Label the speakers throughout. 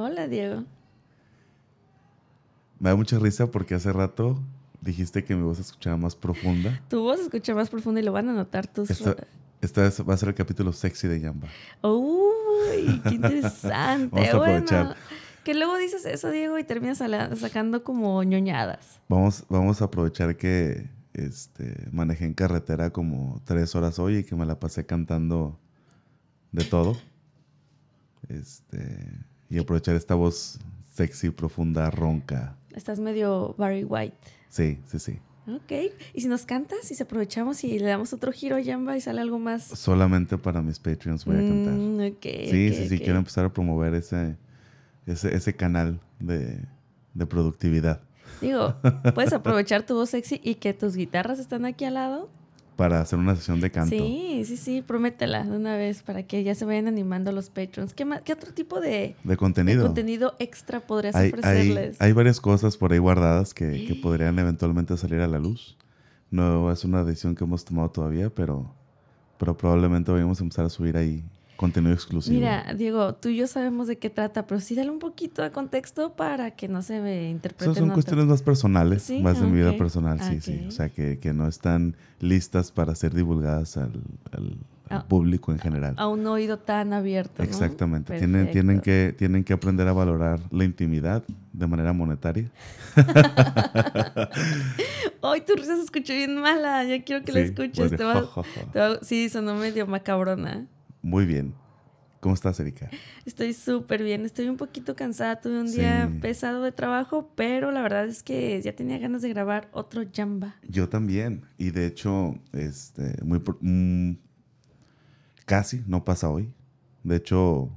Speaker 1: Hola, Diego.
Speaker 2: Me da mucha risa porque hace rato dijiste que mi voz escuchaba más profunda.
Speaker 1: Tu voz escucha más profunda y lo van a notar tus...
Speaker 2: Esta, esta es- va a ser el capítulo sexy de Yamba.
Speaker 1: Uy, qué interesante.
Speaker 2: Vamos a aprovechar.
Speaker 1: Bueno, que luego dices eso, Diego, y terminas sacando como ñoñadas.
Speaker 2: Vamos, vamos a aprovechar que este, manejé en carretera como tres horas hoy y que me la pasé cantando de todo. Este, y aprovechar esta voz sexy, profunda, ronca.
Speaker 1: Estás medio Barry White.
Speaker 2: Sí, sí, sí.
Speaker 1: Ok. ¿Y si nos cantas y si aprovechamos y le damos otro giro a Yamba y sale algo más?
Speaker 2: Solamente para mis Patreons voy a cantar.
Speaker 1: Mm, ok,
Speaker 2: Sí, sí, sí, quiero empezar a promover ese, ese, ese canal de, de productividad
Speaker 1: Digo, puedes aprovechar tu voz sexy y que tus guitarras están aquí al lado.
Speaker 2: Para hacer una sesión de canto.
Speaker 1: Sí, sí, sí, prométela de una vez para que ya se vayan animando los patrons. ¿Qué, más, qué otro tipo de,
Speaker 2: De
Speaker 1: de
Speaker 2: contenido.
Speaker 1: contenido extra podrías
Speaker 2: hay, hay,
Speaker 1: ofrecerles?
Speaker 2: hay varias cosas por ahí guardadas que, que podrían eventualmente salir a la luz. No es una decisión que hemos tomado todavía, pero, pero probablemente vayamos a empezar a subir ahí contenido exclusivo.
Speaker 1: Mira, Diego, tú y yo sabemos de qué trata, pero sí dale un poquito de contexto para que no se me interprete.
Speaker 2: Esas son cuestiones más personales,
Speaker 1: Sí,
Speaker 2: más de mi vida personal, sí, sí. O sea, que, que no están listas para ser divulgadas al, al- al
Speaker 1: Ah,
Speaker 2: público en general.
Speaker 1: A un oído tan abierto. ¿no?
Speaker 2: Exactamente. Tienen, tienen, que, tienen que aprender a valorar la intimidad de manera monetaria.
Speaker 1: Ay, tu risa se escuchó bien mala. Ya quiero que la escuches. Te va- te va- sí, sonó medio macabrona.
Speaker 2: Muy bien. ¿Cómo estás, Erika?
Speaker 1: Estoy súper bien, estoy un poquito cansada, tuve un día pesado de trabajo, pero la verdad es que ya tenía ganas de grabar otro Jamba.
Speaker 2: Yo también. Y de hecho, este, muy mm, casi no pasa hoy. De hecho,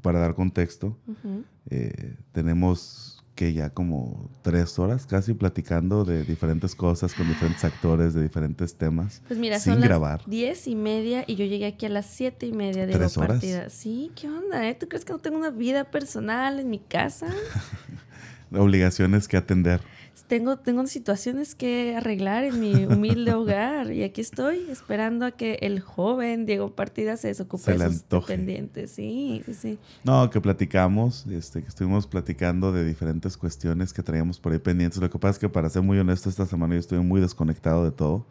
Speaker 2: para dar contexto, eh, tenemos que ya como tres horas casi platicando de diferentes cosas con diferentes actores de diferentes temas.
Speaker 1: Pues mira,
Speaker 2: sin
Speaker 1: son las
Speaker 2: grabar.
Speaker 1: diez y media y yo llegué aquí a las siete y media de
Speaker 2: ¿Tres horas?
Speaker 1: partida. Sí, ¿qué onda? Eh? ¿Tú crees que no tengo una vida personal en mi casa?
Speaker 2: Obligaciones que atender.
Speaker 1: Tengo, tengo situaciones que arreglar en mi humilde hogar y aquí estoy esperando a que el joven Diego Partida se desocupe de sus pendientes. Sí, sí, sí.
Speaker 2: No, que platicamos, este, que estuvimos platicando de diferentes cuestiones que traíamos por ahí pendientes. Lo que pasa es que, para ser muy honesto, esta semana yo estoy muy desconectado de todo,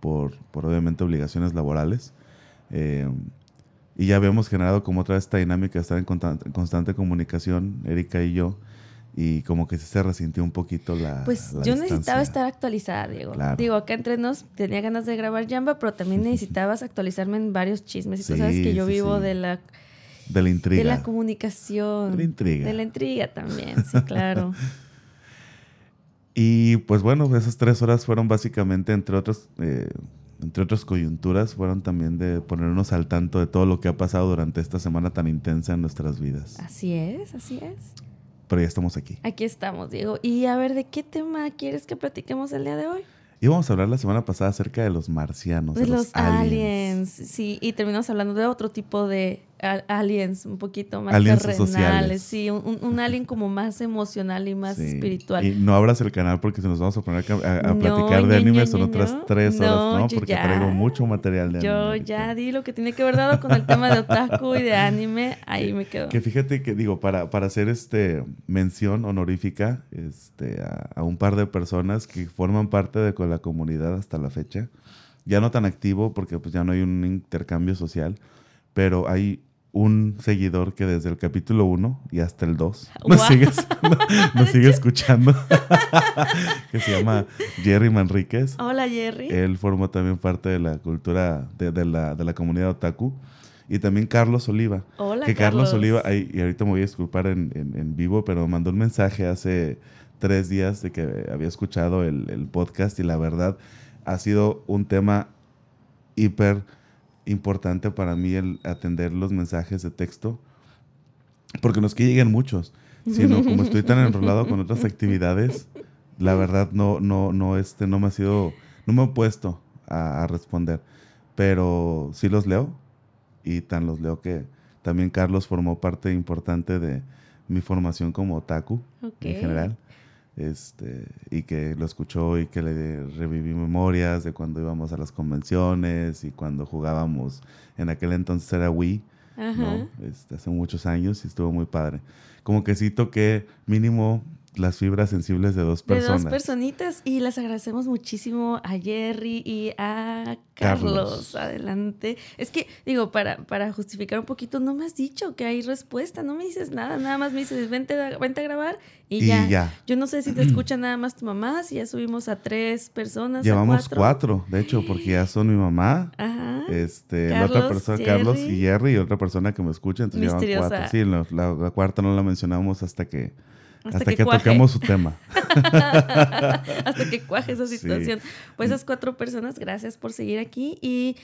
Speaker 2: por, por obviamente obligaciones laborales. Eh, y ya habíamos generado como otra vez esta dinámica de estar en constante comunicación, Erika y yo, y como que se resintió un poquito la.
Speaker 1: Pues
Speaker 2: la
Speaker 1: yo necesitaba estar actualizada, Diego.
Speaker 2: Claro.
Speaker 1: Digo, acá entre nos tenía ganas de grabar Jamba, pero también necesitabas actualizarme en varios chismes. Y tú sabes que yo
Speaker 2: sí,
Speaker 1: vivo
Speaker 2: sí.
Speaker 1: de la
Speaker 2: De la intriga.
Speaker 1: de la comunicación.
Speaker 2: De la intriga.
Speaker 1: De la intriga también, sí, claro.
Speaker 2: Y pues bueno, esas tres horas fueron básicamente, entre otras, eh, entre otras coyunturas, fueron también de ponernos al tanto de todo lo que ha pasado durante esta semana tan intensa en nuestras vidas.
Speaker 1: así es, así es.
Speaker 2: Pero ya estamos aquí.
Speaker 1: Aquí estamos, Diego. Y a ver, ¿de qué tema quieres que platiquemos el día de hoy?
Speaker 2: Íbamos a hablar la semana pasada acerca de los marcianos,
Speaker 1: De los aliens. Sí, y terminamos hablando de otro tipo de aliens, un poquito más
Speaker 2: Aliens
Speaker 1: terrenales.
Speaker 2: sociales.
Speaker 1: Sí, un, un- alien como más emocional y más
Speaker 2: Sí.
Speaker 1: espiritual.
Speaker 2: Y no abras el canal porque se nos vamos a poner a, a-
Speaker 1: No,
Speaker 2: platicar de
Speaker 1: ño,
Speaker 2: anime
Speaker 1: ño,
Speaker 2: son
Speaker 1: ño,
Speaker 2: otras tres horas,
Speaker 1: No,
Speaker 2: Porque
Speaker 1: ya.
Speaker 2: traigo mucho material de anime.
Speaker 1: Yo
Speaker 2: ahorita.
Speaker 1: ya di lo que tiene que ver dado con el tema de otaku y de anime, ahí me quedo.
Speaker 2: Que fíjate que digo, para, para hacer este mención honorífica este, a, a un par de personas que forman parte de con la comunidad hasta la fecha. Ya no tan activo porque pues ya no hay un intercambio social, pero hay un seguidor que desde el capítulo 1 y hasta el 2 nos, sigue, nos sigue escuchando, que se llama Jerry Manríquez.
Speaker 1: Hola, Jerry.
Speaker 2: Él formó también parte de la cultura de, de la, de la comunidad otaku. Y también Carlos Oliva.
Speaker 1: Hola,
Speaker 2: que Carlos,
Speaker 1: Carlos.
Speaker 2: Oliva, ay, y ahorita me voy a disculpar en, en- en vivo, pero mandó un mensaje hace tres días de que había escuchado el, el podcast y la verdad ha sido un tema hiper importante para mí el atender los mensajes de texto, porque no es que lleguen muchos, sino como estoy tan enrolado con otras actividades, la verdad no, no, no, este, no me ha sido, no me he puesto a, a responder, pero sí los leo y tan los leo que también Carlos formó parte importante de mi formación como otaku en general. Este, y que lo escuchó y que le reviví memorias de cuando íbamos a las convenciones y cuando jugábamos, en aquel entonces era Wii, ¿no? Este, hace muchos años y estuvo muy padre. Como que sí toqué mínimo las fibras sensibles de dos personas.
Speaker 1: De dos personitas y las agradecemos muchísimo a Jerry y a Carlos. Adelante. Es que, digo, para, para justificar un poquito, no me has dicho que hay respuesta, no me dices nada, nada más me dices, vente, vente a grabar y, ya. Yo no sé si te escucha nada más tu mamá, si ya subimos a tres personas.
Speaker 2: Llevamos cuatro, de hecho, porque ya son mi mamá, este, la otra persona, Carlos y Jerry, y otra persona que me escucha, entonces llevan cuatro. Sí, la, la cuarta no la mencionamos hasta que hasta, que, toquemos su tema.
Speaker 1: Hasta que cuaje esa situación. Pues esas cuatro personas, gracias por seguir aquí. Y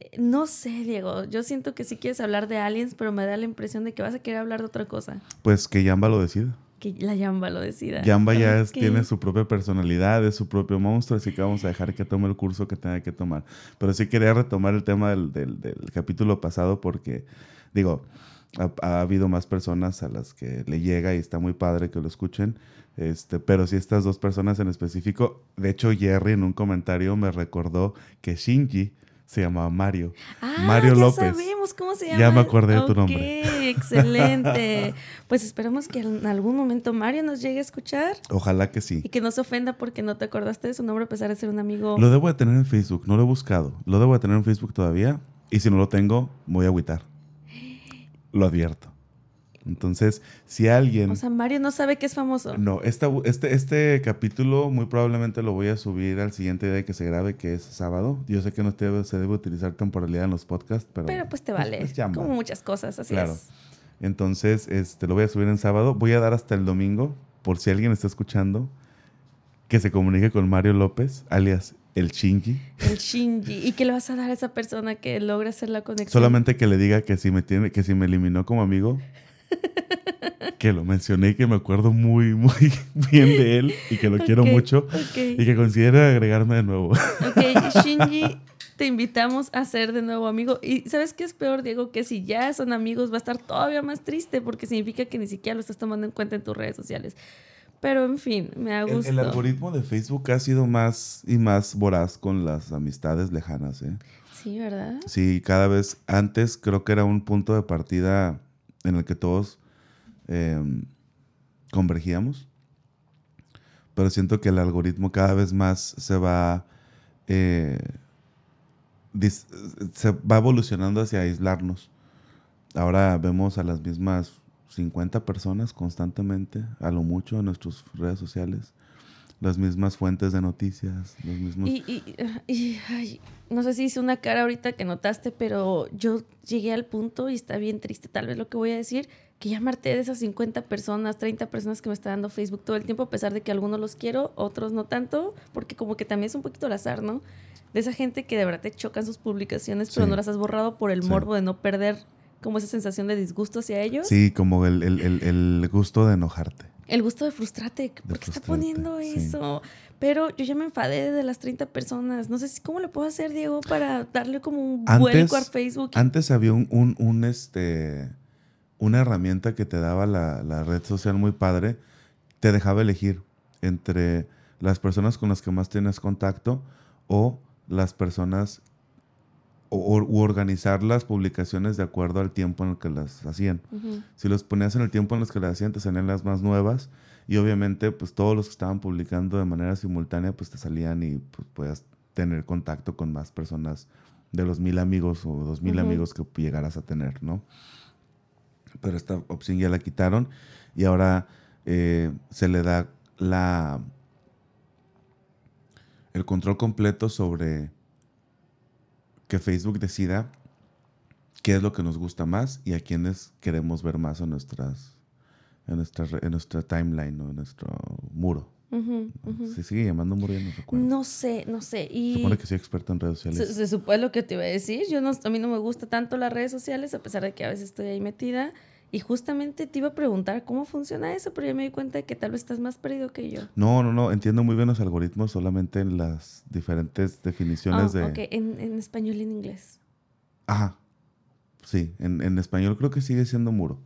Speaker 1: eh, no sé, Diego, yo siento que sí quieres hablar de aliens, pero me da la impresión de que vas a querer hablar de otra cosa.
Speaker 2: Pues que Yamba lo decida.
Speaker 1: Que la Yamba lo decida.
Speaker 2: Yamba ya tiene su propia personalidad, es su propio monstruo, así que vamos a dejar que tome el curso que tenga que tomar. Pero sí quería retomar el tema del, del, del capítulo pasado porque, digo, ha, habido más personas a las que le llega y está muy padre que lo escuchen. Este, pero si estas dos personas en específico, de hecho Jerry en un comentario me recordó que Shinji se llamaba Mario.
Speaker 1: Ah,
Speaker 2: Mario
Speaker 1: ya
Speaker 2: López.
Speaker 1: sabemos cómo se llama.
Speaker 2: Ya me acordé de tu nombre.
Speaker 1: Excelente. pues esperamos que en algún momento Mario nos llegue a escuchar.
Speaker 2: Ojalá que sí.
Speaker 1: Y que no se ofenda porque no te acordaste de su nombre a pesar de ser un amigo.
Speaker 2: Lo debo de tener en Facebook, no lo he buscado. Lo debo de tener en Facebook todavía. Y si no lo tengo, voy a agüitar lo advierto. Entonces, si alguien...
Speaker 1: O sea, Mario no sabe que es famoso.
Speaker 2: No, esta, este, este capítulo muy probablemente lo voy a subir al siguiente día que se grabe, que es sábado. Yo sé que no se debe utilizar temporalidad en los podcasts, pero...
Speaker 1: Pero pues te vale. como muchas cosas, así claro.
Speaker 2: Entonces, este, lo voy a subir en sábado. Voy a dar hasta el domingo, por si alguien está escuchando, que se comunique con Mario López, alias el Shinji.
Speaker 1: El Shinji. ¿Y qué le vas a dar a esa persona que logra hacer la conexión?
Speaker 2: Solamente que le diga que si me tiene, que si me eliminó como amigo, que lo mencioné y que me acuerdo muy, muy bien de él y que lo quiero mucho y que considere agregarme de nuevo.
Speaker 1: Ok, Shinji, te invitamos a ser de nuevo amigo. Y ¿sabes qué es peor, Diego? Que si ya son amigos va a estar todavía más triste porque significa que ni siquiera lo estás tomando en cuenta en tus redes sociales. Pero en fin, me ha gustado.
Speaker 2: El, algoritmo de Facebook ha sido más y más voraz con las amistades lejanas, ¿eh?
Speaker 1: Sí, ¿verdad?
Speaker 2: Sí, cada vez antes creo que era un punto de partida en el que todos em, convergíamos. Pero siento que el algoritmo cada vez más se va, eh, se va evolucionando hacia aislarnos. Ahora vemos a las mismas 50 personas constantemente, a lo mucho, en nuestras redes sociales. Las mismas fuentes de noticias, los mismos...
Speaker 1: Y, no sé si hice una cara ahorita que notaste, pero yo llegué al punto, y está bien triste tal vez lo que voy a decir, que ya marté de esas 50 personas, 30 personas que me está dando Facebook todo el tiempo, a pesar de que algunos los quiero, otros no tanto, porque como que también es un poquito al azar, ¿no? De esa gente que de verdad te chocan sus publicaciones, pero no las has borrado por el morbo de no perder como esa sensación de disgusto hacia ellos.
Speaker 2: Sí, como el, gusto de enojarte.
Speaker 1: El gusto de frustrarte. ¿Por qué está poniendo eso? Pero yo ya me enfadé de las 30 personas. No sé si cómo lo puedo hacer, Diego, para darle como un vuelco a Facebook.
Speaker 2: Antes había un, un, este, una herramienta que te daba la, la red social muy padre. Te dejaba elegir entre las personas con las que más tienes contacto o las personas o, organizar las publicaciones de acuerdo al tiempo en el que las hacían. Si los ponías en el tiempo en los que las hacían, te salían las más nuevas y obviamente pues todos los que estaban publicando de manera simultánea pues te salían y pues podías tener contacto con más personas de los mil amigos o dos mil amigos que llegaras a tener, ¿no? Pero esta opción ya la quitaron y ahora eh, se le da la el control completo sobre que Facebook decida qué es lo que nos gusta más y a quiénes queremos ver más en nuestras en nuestra, en nuestra timeline o en nuestro muro. ¿Se sigue llamando muro? no recuerdo.
Speaker 1: No sé, no sé. Y
Speaker 2: se supone que soy experto en redes sociales.
Speaker 1: Se, supone lo que te iba a decir. Yo no, a mí no me gusta tanto las redes sociales, a pesar de que a veces estoy ahí metida. Y justamente te iba a preguntar cómo funciona eso, pero ya me di cuenta de que tal vez estás más perdido que yo.
Speaker 2: No, no, no, entiendo muy bien los algoritmos solamente en las diferentes definiciones
Speaker 1: oh,
Speaker 2: de...
Speaker 1: Ok, ¿En, en, español y en inglés.
Speaker 2: Ajá, sí, en, en, español creo que sigue siendo muro.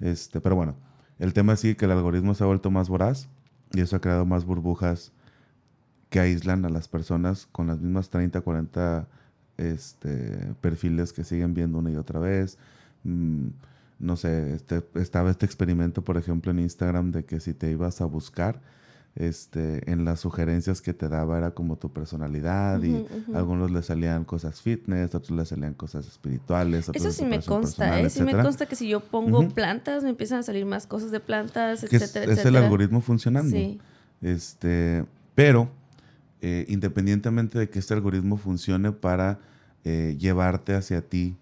Speaker 2: Este, pero bueno, el tema es sí que el algoritmo se ha vuelto más voraz y eso ha creado más burbujas que aíslan a las personas con las mismas 30, 40 este, perfiles que siguen viendo una y otra vez mm, no sé, este, estaba este experimento, por ejemplo, en Instagram de que si te ibas a buscar, este, en las sugerencias que te daba era como tu personalidad y algunos le salían cosas fitness, otros le salían cosas espirituales.
Speaker 1: Eso sí me consta, ¿eh? Sí me consta que si yo pongo plantas me empiezan a salir más cosas de plantas, etcétera,
Speaker 2: es, Es el algoritmo funcionando. Sí. Este, pero eh, independientemente de que este algoritmo funcione para eh, llevarte hacia ti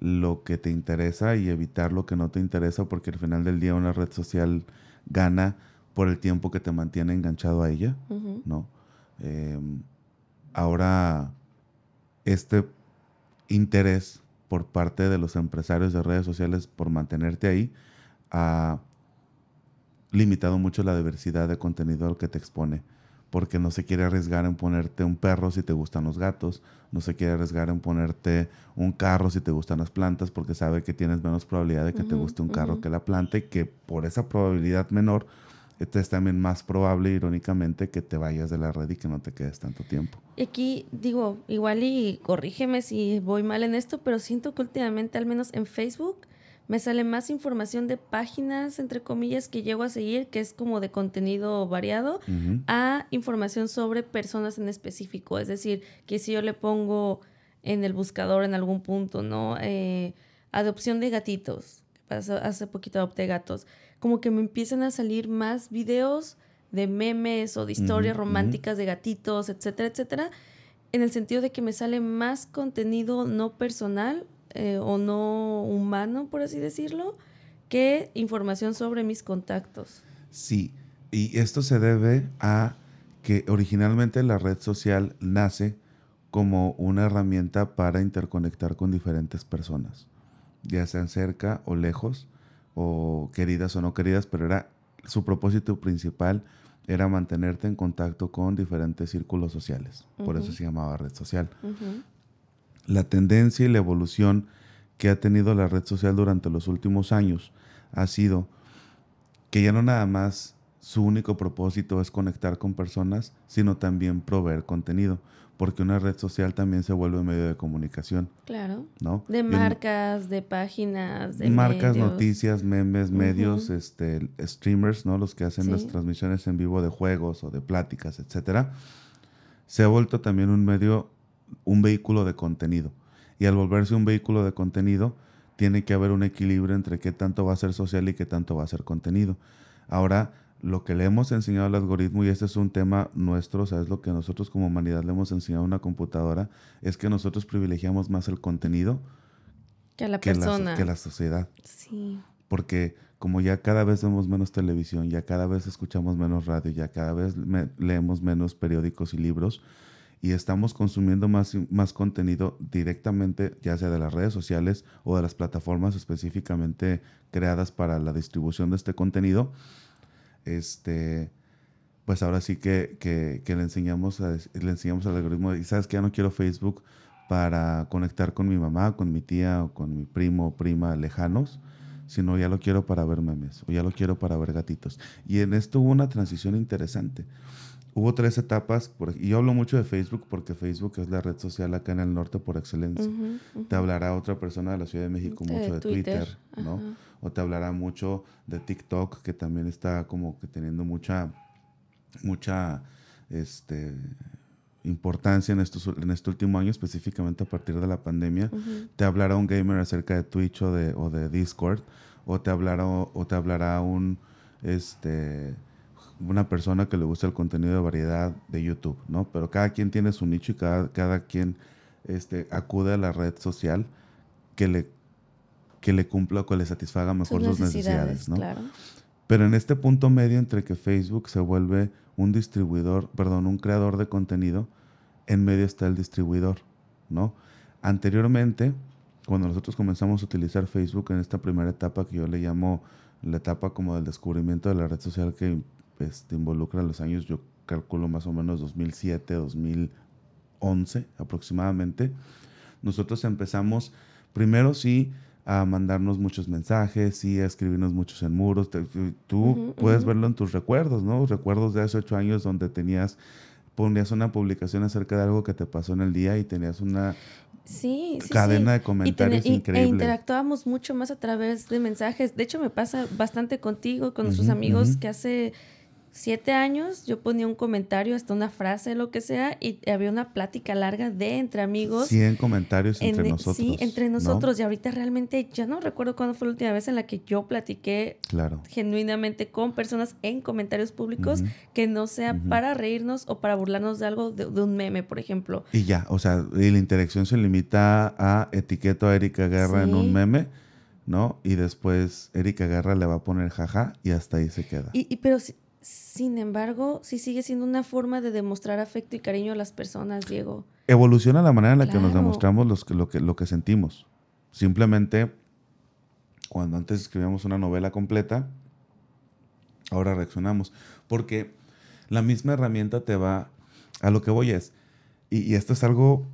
Speaker 2: lo que te interesa y evitar lo que no te interesa, porque al final del día una red social gana por el tiempo que te mantiene enganchado a ella, ¿no? Em, ahora, este interés por parte de los empresarios de redes sociales por mantenerte ahí ha limitado mucho la diversidad de contenido al que te expone porque no se quiere arriesgar en ponerte un perro si te gustan los gatos, no se quiere arriesgar en ponerte un carro si te gustan las plantas, porque sabe que tienes menos probabilidad de que te guste un carro que la planta y que por esa probabilidad menor este es también más probable, irónicamente, que te vayas de la red y que no te quedes tanto tiempo.
Speaker 1: Y aquí digo, igual y corrígeme si voy mal en esto, pero siento que últimamente, al menos en Facebook, me sale más información de páginas, entre comillas, que llego a seguir, que es como de contenido variado, a información sobre personas en específico. Es decir, que si yo le pongo en el buscador en algún punto, ¿no? Eh, adopción de gatitos. Hace poquito adopté gatos. Como que me empiezan a salir más videos de memes o de historias románticas de gatitos, etcétera, etcétera, en el sentido de que me sale más contenido no personal eh, o no humano, por así decirlo, que información sobre mis contactos.
Speaker 2: Sí, y esto se debe a que originalmente la red social nace como una herramienta para interconectar con diferentes personas, ya sean cerca o lejos, o queridas o no queridas, pero era su propósito principal era mantenerte en contacto con diferentes círculos sociales. Por eso se llamaba red social la tendencia y la evolución que ha tenido la red social durante los últimos años ha sido que ya no nada más su único propósito es conectar con personas, sino también proveer contenido, porque una red social también se vuelve medio de comunicación.
Speaker 1: Claro. ¿no? De marcas, de páginas, de
Speaker 2: marcas, noticias, memes, medios, este, streamers, ¿no? Los que hacen las transmisiones en vivo de juegos o de pláticas, etcétera. Se ha vuelto también un medio un vehículo de contenido. Y al volverse un vehículo de contenido, tiene que haber un equilibrio entre qué tanto va a ser social y qué tanto va a ser contenido. Ahora, lo que le hemos enseñado al algoritmo, y este es un tema nuestro, o sea, es lo que nosotros como humanidad le hemos enseñado a una computadora, es que nosotros privilegiamos más el contenido
Speaker 1: que la persona.
Speaker 2: que la sociedad.
Speaker 1: Sí.
Speaker 2: Porque como ya cada vez vemos menos televisión, ya cada vez escuchamos menos radio, ya cada vez leemos menos periódicos y libros, y estamos consumiendo más, más contenido directamente, ya sea de las redes sociales o de las plataformas específicamente creadas para la distribución de este contenido, este, pues ahora sí que, que, le, enseñamos le enseñamos al algoritmo, y sabes que ya no quiero Facebook para conectar con mi mamá, con mi tía o con mi primo o prima lejanos, sino ya lo quiero para ver memes o ya lo quiero para ver gatitos. Y en esto hubo una transición interesante hubo tres etapas, y yo hablo mucho de Facebook porque Facebook es la red social acá en el norte por excelencia. Te hablará otra persona de la Ciudad de México mucho de, Twitter, ¿no? O te hablará mucho de TikTok, que también está como que teniendo mucha, mucha, este importancia en, estos, en este último año, específicamente a partir de la pandemia. Te hablará un gamer acerca de Twitch o de, o de Discord, o te hablará, o te hablará un, este, una persona que le gusta el contenido de variedad de YouTube, ¿no? Pero cada quien tiene su nicho y cada, cada quien este, acude a la red social que le, que le cumpla o que le satisfaga mejor sus necesidades, ¿no? Pero en este punto medio entre que Facebook se vuelve un distribuidor, perdón, un creador de contenido, en medio está el distribuidor, ¿no? Anteriormente, cuando nosotros comenzamos a utilizar Facebook en esta primera etapa que yo le llamo la etapa como del descubrimiento de la red social que pues, te involucra los años, yo calculo más o menos 2007, 2011 aproximadamente. Nosotros empezamos primero sí a mandarnos muchos mensajes, sí a escribirnos muchos en muros. tú puedes verlo en tus recuerdos, ¿no? Recuerdos de hace ocho años donde tenías ponías una publicación acerca de algo que te pasó en el día y tenías una
Speaker 1: Sí, sí,
Speaker 2: cadena
Speaker 1: sí.
Speaker 2: de comentarios
Speaker 1: y, e
Speaker 2: increíble.
Speaker 1: interactuábamos mucho más a través de mensajes. De hecho, me pasa bastante contigo, con nuestros amigos, que hace siete años yo ponía un comentario, hasta una frase, lo que sea, y había una plática larga de entre amigos.
Speaker 2: 100 comentarios entre nosotros.
Speaker 1: Sí, entre nosotros. Y ahorita realmente ya no recuerdo cuándo fue la última vez en la que yo platiqué
Speaker 2: claro.
Speaker 1: genuinamente con personas en comentarios públicos que no sea para reírnos o para burlarnos de algo, de, un meme, por ejemplo.
Speaker 2: Y ya, o sea, y la interacción se limita a etiqueto a Erika Guerra en un meme. ¿no? Y después Erika Guerra le va a poner jaja y hasta ahí se queda.
Speaker 1: Y, y pero sin embargo, sí sigue siendo una forma de demostrar afecto y cariño a las personas, Diego.
Speaker 2: Evoluciona la manera en la que nos demostramos los lo, que, lo que sentimos. Simplemente, cuando antes escribíamos una novela completa, ahora reaccionamos. Porque la misma herramienta te va a lo que voy es, y, y esto es algo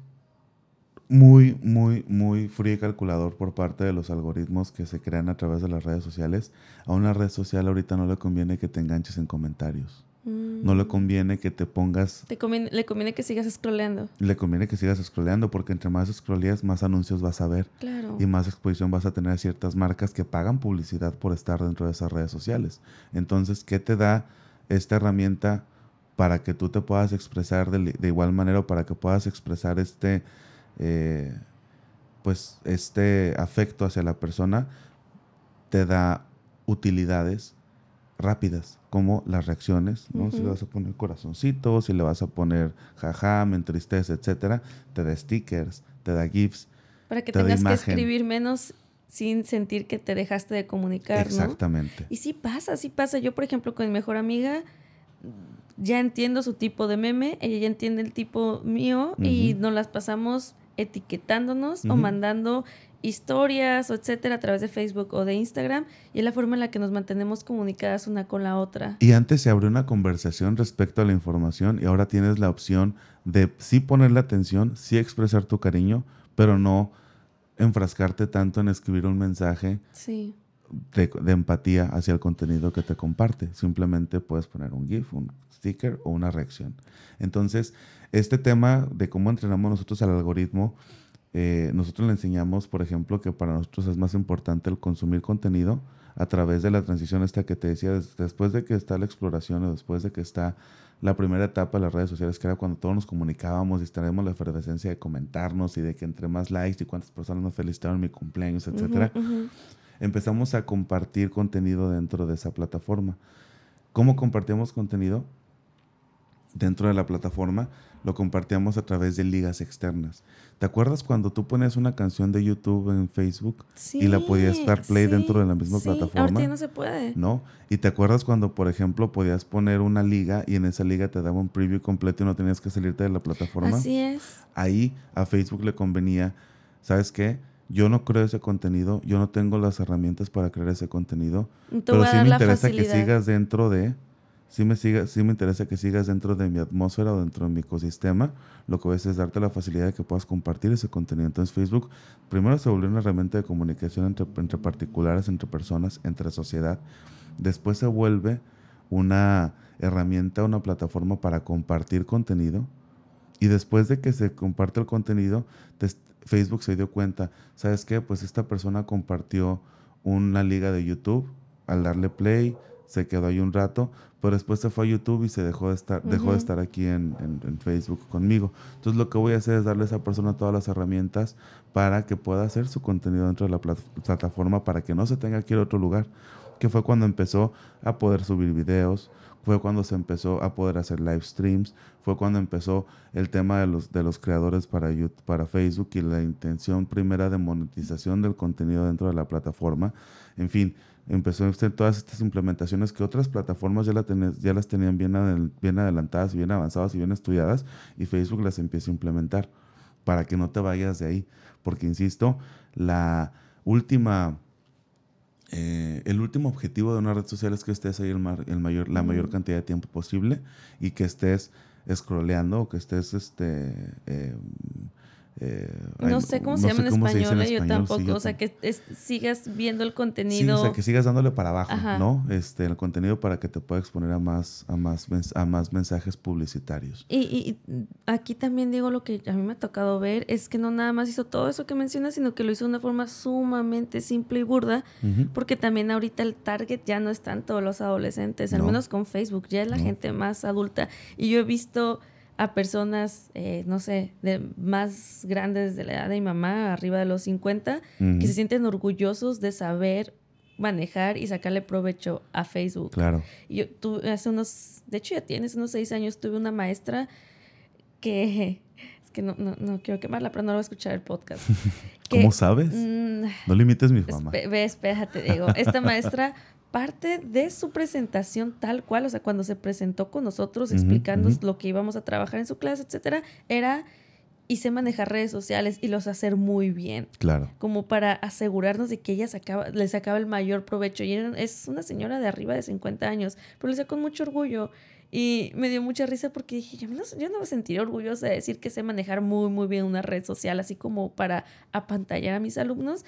Speaker 2: muy, muy, muy frío y calculador por parte de los algoritmos que se crean a través de las redes sociales. A una red social ahorita no le conviene que te enganches en comentarios. No le mm. conviene que te pongas...
Speaker 1: Te le conviene que sigas scrolleando.
Speaker 2: Le conviene que sigas scrolleando porque entre más scrolleas, más anuncios vas a ver.
Speaker 1: Claro.
Speaker 2: Y más exposición vas a tener a ciertas marcas que pagan publicidad por estar dentro de esas redes sociales. Entonces, ¿qué te da esta herramienta para que tú te puedas expresar de, de igual manera o para que puedas expresar este eh, pues este afecto hacia la persona te da utilidades rápidas, como las reacciones, ¿no? Si le vas a poner corazoncito, si le vas a poner jaja, me entristece, etcétera, te da stickers, te da GIFs.
Speaker 1: Para que tengas que escribir menos sin sentir que te dejaste de comunicar,
Speaker 2: Exactamente.
Speaker 1: Y sí pasa, sí pasa. Yo, por ejemplo, con mi mejor amiga, ya entiendo su tipo de meme, ella ya entiende el tipo mío y nos las pasamos etiquetándonos o mandando historias o etcétera a través de Facebook o de Instagram y es la forma en la que nos mantenemos comunicadas una con la otra.
Speaker 2: Y antes se abrió una conversación respecto a la información y ahora tienes la opción de sí ponerle atención, sí expresar tu cariño, pero no enfrascarte tanto en escribir un mensaje de, de, empatía hacia el contenido que te comparte. Simplemente puedes poner un GIF, un sticker o una reacción. Entonces, este tema de cómo entrenamos nosotros al algoritmo, eh, nosotros le enseñamos, por ejemplo, que para nosotros es más importante el consumir contenido a través de la transición esta que te decía, después de que está la exploración o después de que está la primera etapa de las redes sociales, que era cuando todos nos comunicábamos y tenemos la efervescencia de comentarnos y de que entre más likes y cuántas personas nos felicitaron mi cumpleaños, etcétera, empezamos a compartir contenido dentro de esa plataforma. ¿Cómo compartimos contenido? Dentro de la plataforma lo compartíamos a través de ligas externas. ¿Te acuerdas cuando tú pones una canción de YouTube en Facebook y la podías estar play dentro de la misma plataforma?
Speaker 1: Ahorita no se puede.
Speaker 2: ¿No? ¿Y te acuerdas cuando, por ejemplo, podías poner una liga y en esa liga te daba un preview completo y no tenías que salirte de la plataforma?
Speaker 1: Así es.
Speaker 2: Ahí a Facebook le convenía, ¿sabes qué? Yo no creo ese contenido, yo no tengo las herramientas para crear ese contenido, pero sí me interesa que sigas dentro de sí me, siga, sí me interesa que sigas dentro de mi atmósfera o dentro de mi ecosistema, lo que voy a hacer es darte la facilidad de que puedas compartir ese contenido. Entonces Facebook primero se volvió una herramienta de comunicación entre, entre particulares, entre personas, entre sociedad. Después se vuelve una herramienta, una plataforma para compartir contenido. Y después de que se comparte el contenido, Facebook se dio cuenta, ¿sabes qué? Pues esta persona compartió una liga de YouTube al darle play, se quedó ahí un rato, pero después se fue a YouTube y se dejó de estar, dejó de estar aquí en, Facebook conmigo. Entonces lo que voy a hacer es darle a esa persona todas las herramientas para que pueda hacer su contenido dentro de la plataforma para que no se tenga que ir a otro lugar, que fue cuando empezó a poder subir videos, fue cuando se empezó a poder hacer live streams, fue cuando empezó el tema de los, de los creadores para, YouTube, para Facebook y la intención primera de monetización del contenido dentro de la plataforma. En fin, empezó a todas estas implementaciones que otras plataformas ya, la ya las tenían bien, bien adelantadas bien avanzadas y bien estudiadas y Facebook las empieza a implementar para que no te vayas de ahí. Porque, insisto, la última, eh, el último objetivo de una red social es que estés ahí el, mayor, la mayor cantidad de tiempo posible y que estés scrolleando o que estés este, em, eh,
Speaker 1: no
Speaker 2: ay,
Speaker 1: sé cómo
Speaker 2: no
Speaker 1: se llama en español, yo
Speaker 2: sí,
Speaker 1: tampoco.
Speaker 2: yo
Speaker 1: o sea, que es- sigas viendo el
Speaker 2: Sí,
Speaker 1: contenido.
Speaker 2: o sea, que sigas dándole para abajo,
Speaker 1: Ajá.
Speaker 2: ¿no? Este, el contenido para que te pueda exponer a más, a más, a más mensajes publicitarios.
Speaker 1: Y, y- y aquí también digo lo que a mí me ha tocado ver es que no nada más hizo todo eso que mencionas, sino que lo hizo de una forma sumamente simple y burda, porque también ahorita el target ya no es tanto los adolescentes, al
Speaker 2: No.
Speaker 1: menos con Facebook, ya es la
Speaker 2: No.
Speaker 1: gente más adulta. Y yo he visto a personas, eh, no sé, de más grandes de la edad de mi mamá, arriba de los 50,
Speaker 2: Ujú.
Speaker 1: que se sienten orgullosos de saber manejar y sacarle provecho a Facebook.
Speaker 2: Claro.
Speaker 1: Yo tuve hace unos, de hecho ya tienes unos seis años, tuve una maestra que, es que no, no, no quiero quemarla, pero no lo va a escuchar el podcast. Que,
Speaker 2: ¿Cómo sabes?
Speaker 1: mm,
Speaker 2: No limites mi fama.
Speaker 1: ve, espérate, digo, esta maestra parte de su presentación tal cual, o sea, cuando se presentó con nosotros
Speaker 2: ujú.
Speaker 1: lo que íbamos a trabajar en su clase, etcétera, era y sé manejar redes sociales y los hacer muy bien
Speaker 2: Claro.
Speaker 1: como para asegurarnos de que ella sacaba, le sacaba el mayor provecho. Y era- es una señora de arriba de 50 años, pero lo hacía con mucho orgullo. Y me dio mucha risa porque dije, yo no, yo no me sentiría orgullosa de decir que sé manejar muy, muy bien una red social, así como para apantallar a mis alumnos.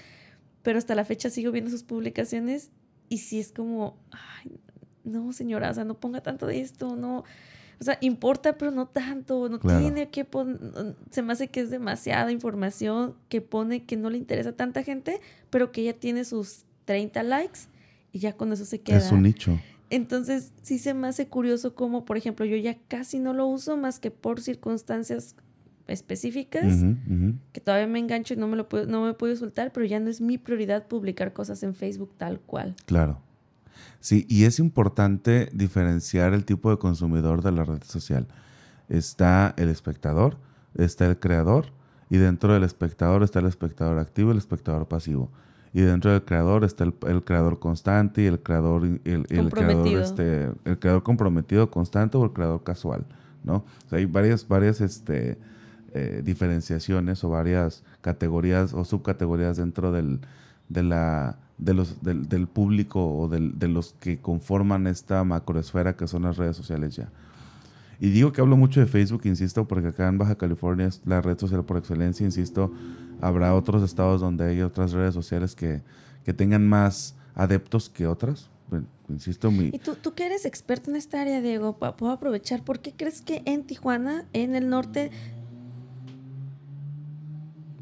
Speaker 1: Pero hasta la fecha sigo viendo sus publicaciones y sí es como, ay, no, señora, o sea, no ponga tanto de esto, no. O sea, importa, pero no tanto. No
Speaker 2: Claro.
Speaker 1: tiene que poner. Se me hace que es demasiada información que pone que no le interesa a tanta gente, pero que ya tiene sus 30 likes y ya con eso se queda.
Speaker 2: Es un nicho.
Speaker 1: Entonces, sí se me hace curioso como, por ejemplo, yo ya casi no lo uso más que por circunstancias específicas, que todavía me engancho y no me lo puedo, no me puedo soltar, pero ya no es mi prioridad publicar cosas en Facebook tal cual.
Speaker 2: Claro. Sí, y es importante diferenciar el tipo de consumidor de la red social. Está el espectador, está el creador, y dentro del espectador está el espectador activo y el espectador pasivo. Y dentro del creador está el, el creador constante y el creador, el, el creador, este, el creador comprometido constante o el creador casual, ¿no? O sea, hay varias, varias este, eh, diferenciaciones o varias categorías o subcategorías dentro del, de la, de los, del, público o de los que conforman esta macroesfera que son las redes sociales ya. Y digo que hablo mucho de Facebook, insisto, porque acá en Baja California es la red social por excelencia, insisto, habrá otros estados donde hay otras redes sociales que, que tengan más adeptos que otras. Insisto, mi,
Speaker 1: Y tú, tú que eres experto en esta área, Diego, puedo aprovechar. ¿Por qué crees que en Tijuana, en el norte...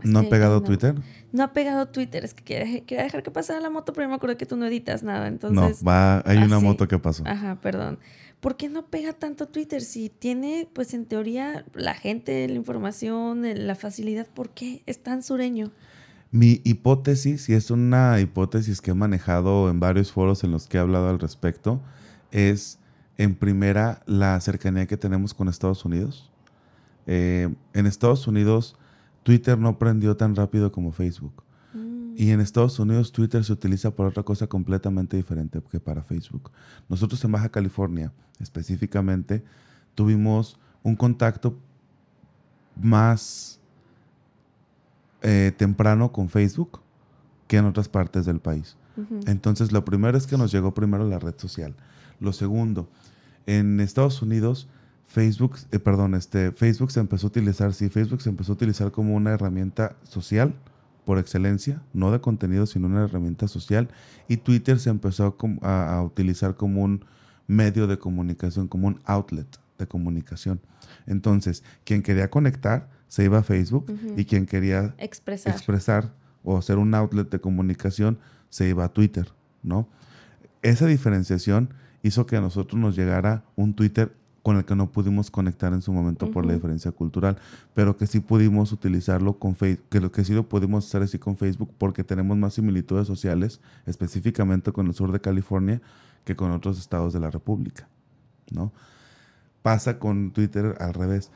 Speaker 2: ¿no
Speaker 1: que-
Speaker 2: pegado
Speaker 1: no.
Speaker 2: Twitter?
Speaker 1: No ha pegado Twitter. Es que quería, quería dejar que pasara la moto, pero yo me acuerdo que tú no editas nada.
Speaker 2: No,
Speaker 1: Entonces,
Speaker 2: va, hay una moto que pasó.
Speaker 1: Ajá, perdón. ¿Por qué no pega tanto Twitter? Si tiene, pues en teoría, la gente, la información, la facilidad, ¿por qué es tan sureño?
Speaker 2: Mi hipótesis, y es una hipótesis que he manejado en varios foros en los que he hablado al respecto, es en primera la cercanía que tenemos con Estados Unidos. Eh, en Estados Unidos Twitter no prendió tan rápido como Facebook.
Speaker 1: Mm,
Speaker 2: Y en Estados Unidos Twitter se utiliza para otra cosa completamente diferente que para Facebook. Nosotros en Baja California específicamente tuvimos un contacto más eh, temprano con Facebook que en otras partes del país. Entonces, lo primero es que nos llegó primero la red social. Lo segundo, en Estados Unidos, Facebook, eh, perdón, este, Facebook se empezó a utilizar, sí, Facebook se empezó a utilizar como una herramienta social por excelencia, no de contenido, sino una herramienta social. Y Twitter se empezó a utilizar como un medio de comunicación, como un outlet de comunicación. Entonces, quien quería conectar se iba a Facebook y quien quería
Speaker 1: Expresar.
Speaker 2: expresar o ser un outlet de comunicación, se iba a Twitter, ¿no? Esa diferenciación hizo que a nosotros nos llegara un Twitter con el que no pudimos conectar en su momento por la diferencia cultural, pero que sí pudimos utilizarlo con Facebook, que lo que sí lo pudimos hacer así con Facebook porque tenemos más similitudes sociales, específicamente con el sur de California, que con otros estados de la República, ¿no? Pasa con Twitter al revés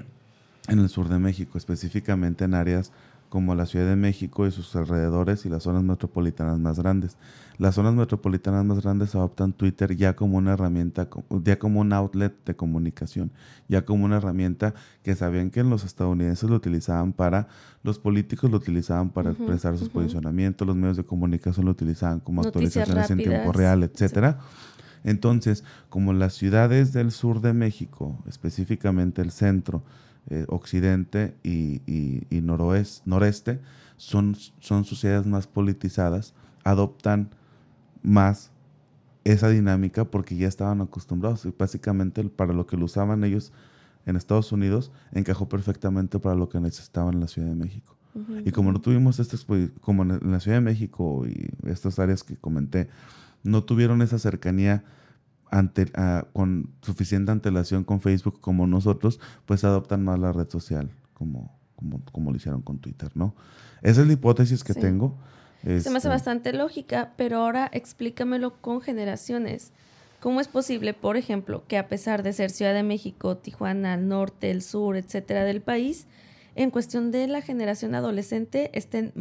Speaker 2: en el sur de México, específicamente en áreas como la Ciudad de México y sus alrededores y las zonas metropolitanas más grandes. Las zonas metropolitanas más grandes adoptan Twitter ya como una herramienta, ya como un outlet de comunicación, ya como una herramienta que sabían que los estadounidenses lo utilizaban para, los políticos lo utilizaban para expresar sus posicionamientos, los medios de comunicación lo utilizaban como
Speaker 1: Noticias
Speaker 2: actualizaciones en tiempo real, etcétera. Entonces, como las ciudades del sur de México, específicamente el centro, eh, occidente y, y, noreste son, son sociedades más politizadas, adoptan más esa dinámica porque ya estaban acostumbrados y básicamente para lo que lo usaban ellos en Estados Unidos encajó perfectamente para lo que necesitaban en la Ciudad de México. Y como no tuvimos este, como en la Ciudad de México y estas áreas que comenté, no tuvieron esa cercanía ante, con suficiente antelación con Facebook como nosotros, pues adoptan más la red social como, como, como lo hicieron con Twitter, ¿no? Esa es la hipótesis que tengo.
Speaker 1: Se me hace este bastante lógica, pero ahora explícamelo con generaciones. ¿Cómo es posible, por ejemplo, que a pesar de ser Ciudad de México, Tijuana, el norte, el sur, etcétera, del país, en cuestión de la generación adolescente estén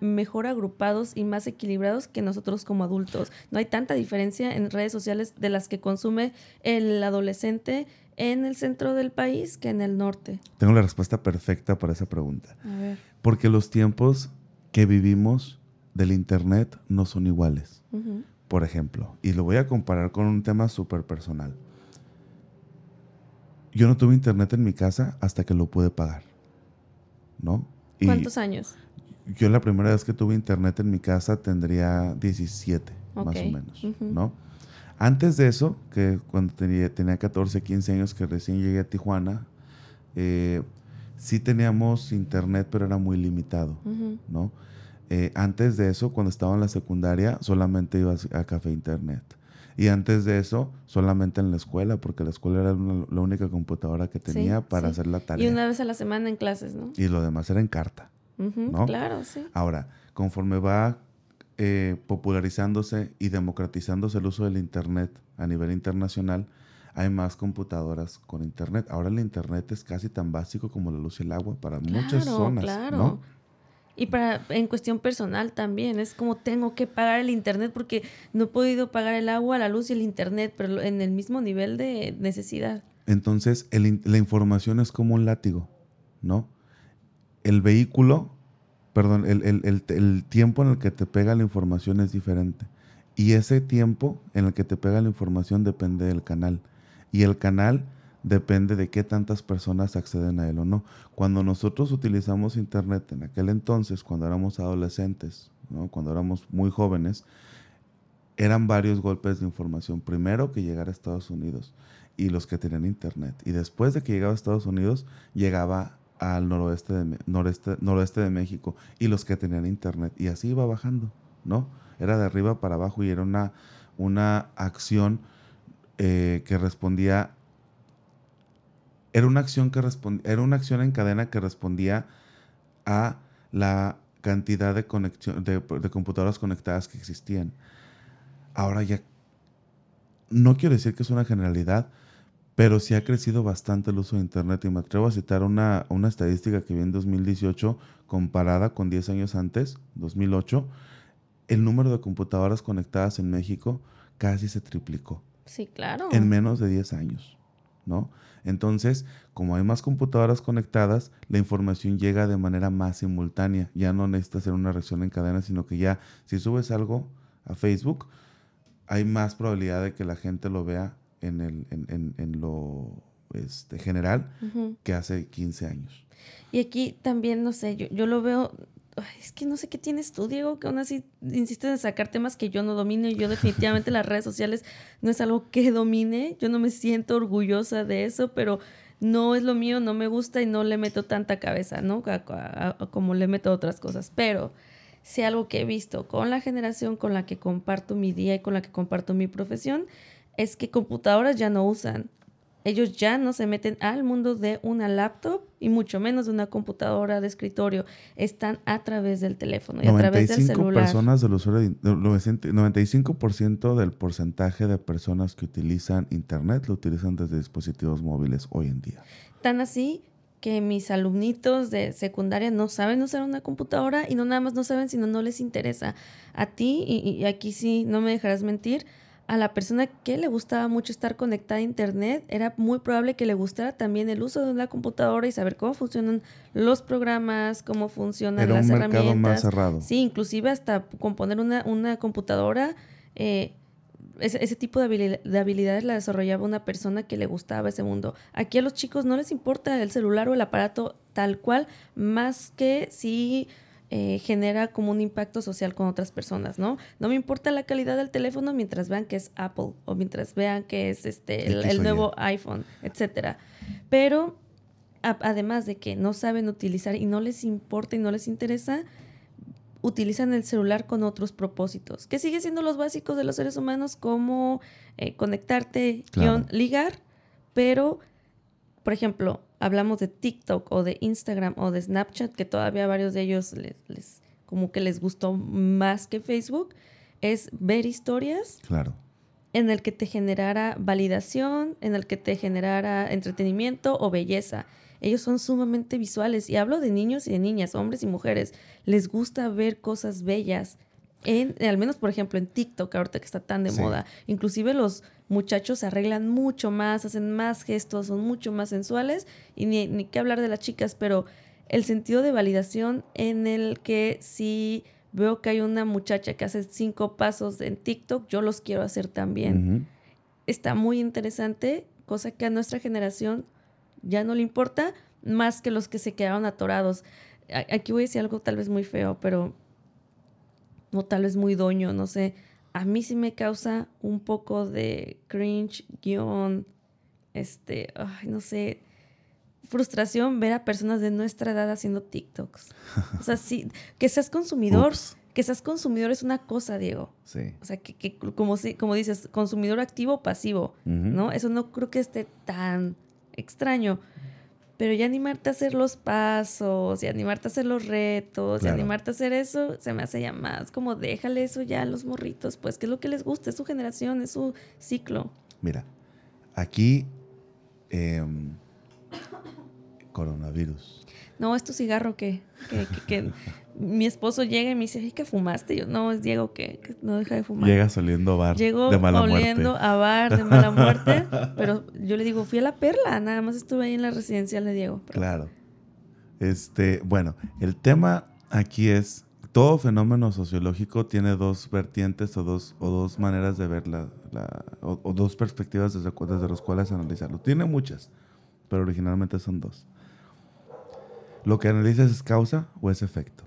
Speaker 1: mejor agrupados y más equilibrados que nosotros como adultos? No hay tanta diferencia en redes sociales de las que consume el adolescente en el centro del país que en el norte.
Speaker 2: Tengo la respuesta perfecta para esa pregunta. A ver. Porque los tiempos que vivimos del Internet no son iguales por ejemplo, y lo voy a comparar con un tema súper personal. Yo no tuve internet en mi casa hasta que lo pude pagar, ¿no?
Speaker 1: ¿Cuántos años?
Speaker 2: Yo la primera vez que tuve internet en mi casa tendría 17, más o menos, ¿no? Antes de eso, que cuando tenía, tenía 14, 15 años, que recién llegué a Tijuana, eh, sí teníamos internet, pero era muy limitado, ¿no? Eh, antes de eso, cuando estaba en la secundaria, solamente iba a, café internet. Y antes de eso, solamente en la escuela, porque la escuela era la única computadora que tenía para hacer la tarea.
Speaker 1: Y una vez a la semana en clases, ¿no?
Speaker 2: Y lo demás era en carta. ¿no?
Speaker 1: Claro, sí.
Speaker 2: Ahora, conforme va eh, popularizándose y democratizándose el uso del Internet a nivel internacional, hay más computadoras con Internet. Ahora el Internet es casi tan básico como la luz y el agua para muchas zonas. Claro. ¿no?
Speaker 1: Y para en cuestión personal también, es como tengo que pagar el internet porque no he podido pagar el agua, la luz y el internet, pero en el mismo nivel de necesidad.
Speaker 2: Entonces, la información es como un látigo, ¿no? El vehículo, perdón, el, el tiempo en el que te pega la información es diferente. Y ese tiempo en el que te pega la información depende del canal. Y el canal depende de qué tantas personas acceden a él o no. Cuando nosotros utilizamos Internet en aquel entonces, cuando éramos adolescentes, cuando éramos muy jóvenes, eran varios golpes de información. Primero que llegara a Estados Unidos y los que tenían Internet. Y después de que llegaba a Estados Unidos, llegaba al noroeste de, noreste, noroeste de México y los que tenían Internet. Y así iba bajando, ¿no? Era de arriba para abajo y era una, una acción eh, que respondía era una acción que era una acción en cadena que respondía a la cantidad de, conexión, de, computadoras conectadas que existían. Ahora ya, no quiero decir que es una generalidad, pero sí ha crecido bastante el uso de Internet y me atrevo a citar una, una estadística que vi en 2018 comparada con 10 años antes, 2008, el número de computadoras conectadas en México casi se triplicó.
Speaker 1: Sí, claro.
Speaker 2: En menos de 10 años, ¿no? Entonces, como hay más computadoras conectadas, la información llega de manera más simultánea. Ya no necesita hacer una reacción en cadena, sino que ya si subes algo a Facebook, hay más probabilidad de que la gente lo vea en, el, en, en, lo este, general que hace 15 años.
Speaker 1: Y aquí también, no sé, yo, yo lo veo es que no sé qué tienes tú, Diego, que aún así insistes en sacar temas que yo no domino y yo definitivamente las redes sociales no es algo que domine. Yo no me siento orgullosa de eso, pero no es lo mío, no me gusta y no le meto tanta cabeza, ¿no? como le meto otras cosas. Pero si algo que he visto con la generación con la que comparto mi día y con la que comparto mi profesión, es que computadoras ya no usan ellos ya no se meten al mundo de una laptop y mucho menos de una computadora de escritorio. Están a través del teléfono y a través del celular.
Speaker 2: Personas del usuario, 95% del porcentaje de personas que utilizan Internet lo utilizan desde dispositivos móviles hoy en día.
Speaker 1: Tan así que mis alumnitos de secundaria no saben usar una computadora y no nada más no saben, sino no les interesa. A ti, y aquí sí, no me dejarás mentir, a la persona que le gustaba mucho estar conectada a Internet, era muy probable que le gustara también el uso de una computadora y saber cómo funcionan los programas, cómo funcionan
Speaker 2: las
Speaker 1: un herramientas.
Speaker 2: Más cerrado.
Speaker 1: Sí, inclusive hasta componer una, una computadora. Eh, ese, ese tipo de, habili- de habilidades la desarrollaba una persona que le gustaba ese mundo. Aquí a los chicos no les importa el celular o el aparato tal cual, más que si eh, genera como un impacto social con otras personas, ¿no? No me importa la calidad del teléfono mientras vean que es Apple o mientras vean que es este el, nuevo iPhone, etcétera. Pero a- además de que no saben utilizar y no les importa y no les interesa, utilizan el celular con otros propósitos, que sigue siendo los básicos de los seres humanos como eh, conectarte,
Speaker 2: Claro.
Speaker 1: guion, ligar, pero, por ejemplo, hablamos de TikTok o de Instagram o de Snapchat, que todavía varios de ellos les, les- como que les gustó más que Facebook, es ver historias
Speaker 2: Claro.
Speaker 1: en el que te generara validación, en el que te generara entretenimiento o belleza. Ellos son sumamente visuales y hablo de niños y de niñas, hombres y mujeres. Les gusta ver cosas bellas. En, al menos, por ejemplo, en TikTok, ahorita que está tan de
Speaker 2: Sí.
Speaker 1: moda. Inclusive los muchachos se arreglan mucho más, hacen más gestos, son mucho más sensuales. Y ni, ni qué hablar de las chicas, pero el sentido de validación en el que si veo que hay una muchacha que hace cinco pasos en TikTok, yo los quiero hacer también está muy interesante, cosa que a nuestra generación ya no le importa, más que los que se quedaron atorados. Aquí voy a decir algo tal vez muy feo, pero o tal vez muy doño, no sé. A mí sí me causa un poco de cringe, guion, este, ay, no sé, frustración ver a personas de nuestra edad haciendo TikToks. O sea, sí, que seas consumidor,
Speaker 2: Ups.
Speaker 1: que seas consumidor es una cosa, Diego.
Speaker 2: Sí.
Speaker 1: O sea, que, que como, como dices, consumidor activo o pasivo. ¿no? Eso no creo que esté tan extraño. Pero ya animarte a hacer los pasos, y animarte a hacer los retos,
Speaker 2: Claro.
Speaker 1: y animarte a hacer eso, se me hace ya más como déjale eso ya a los morritos, pues, que es lo que les gusta, es su generación, es su ciclo.
Speaker 2: Mira, aquí em, coronavirus.
Speaker 1: No, es tu cigarro que mi esposo llega y me dice, ay, que fumaste. Y yo, no, es Diego que, que no deja de fumar.
Speaker 2: Llega saliendo a bar
Speaker 1: Llego
Speaker 2: de mala
Speaker 1: oliendo
Speaker 2: muerte.
Speaker 1: a bar de mala muerte, pero yo le digo, fui a la perla, nada más estuve ahí en la residencial de Diego. Pero-
Speaker 2: Claro. Este, bueno, el tema aquí es todo fenómeno sociológico tiene dos vertientes o dos, o dos maneras de ver la, la- o, o dos perspectivas desde, desde las cuales analizarlo. Tiene muchas, pero originalmente son dos. Lo que analizas es causa o es efecto.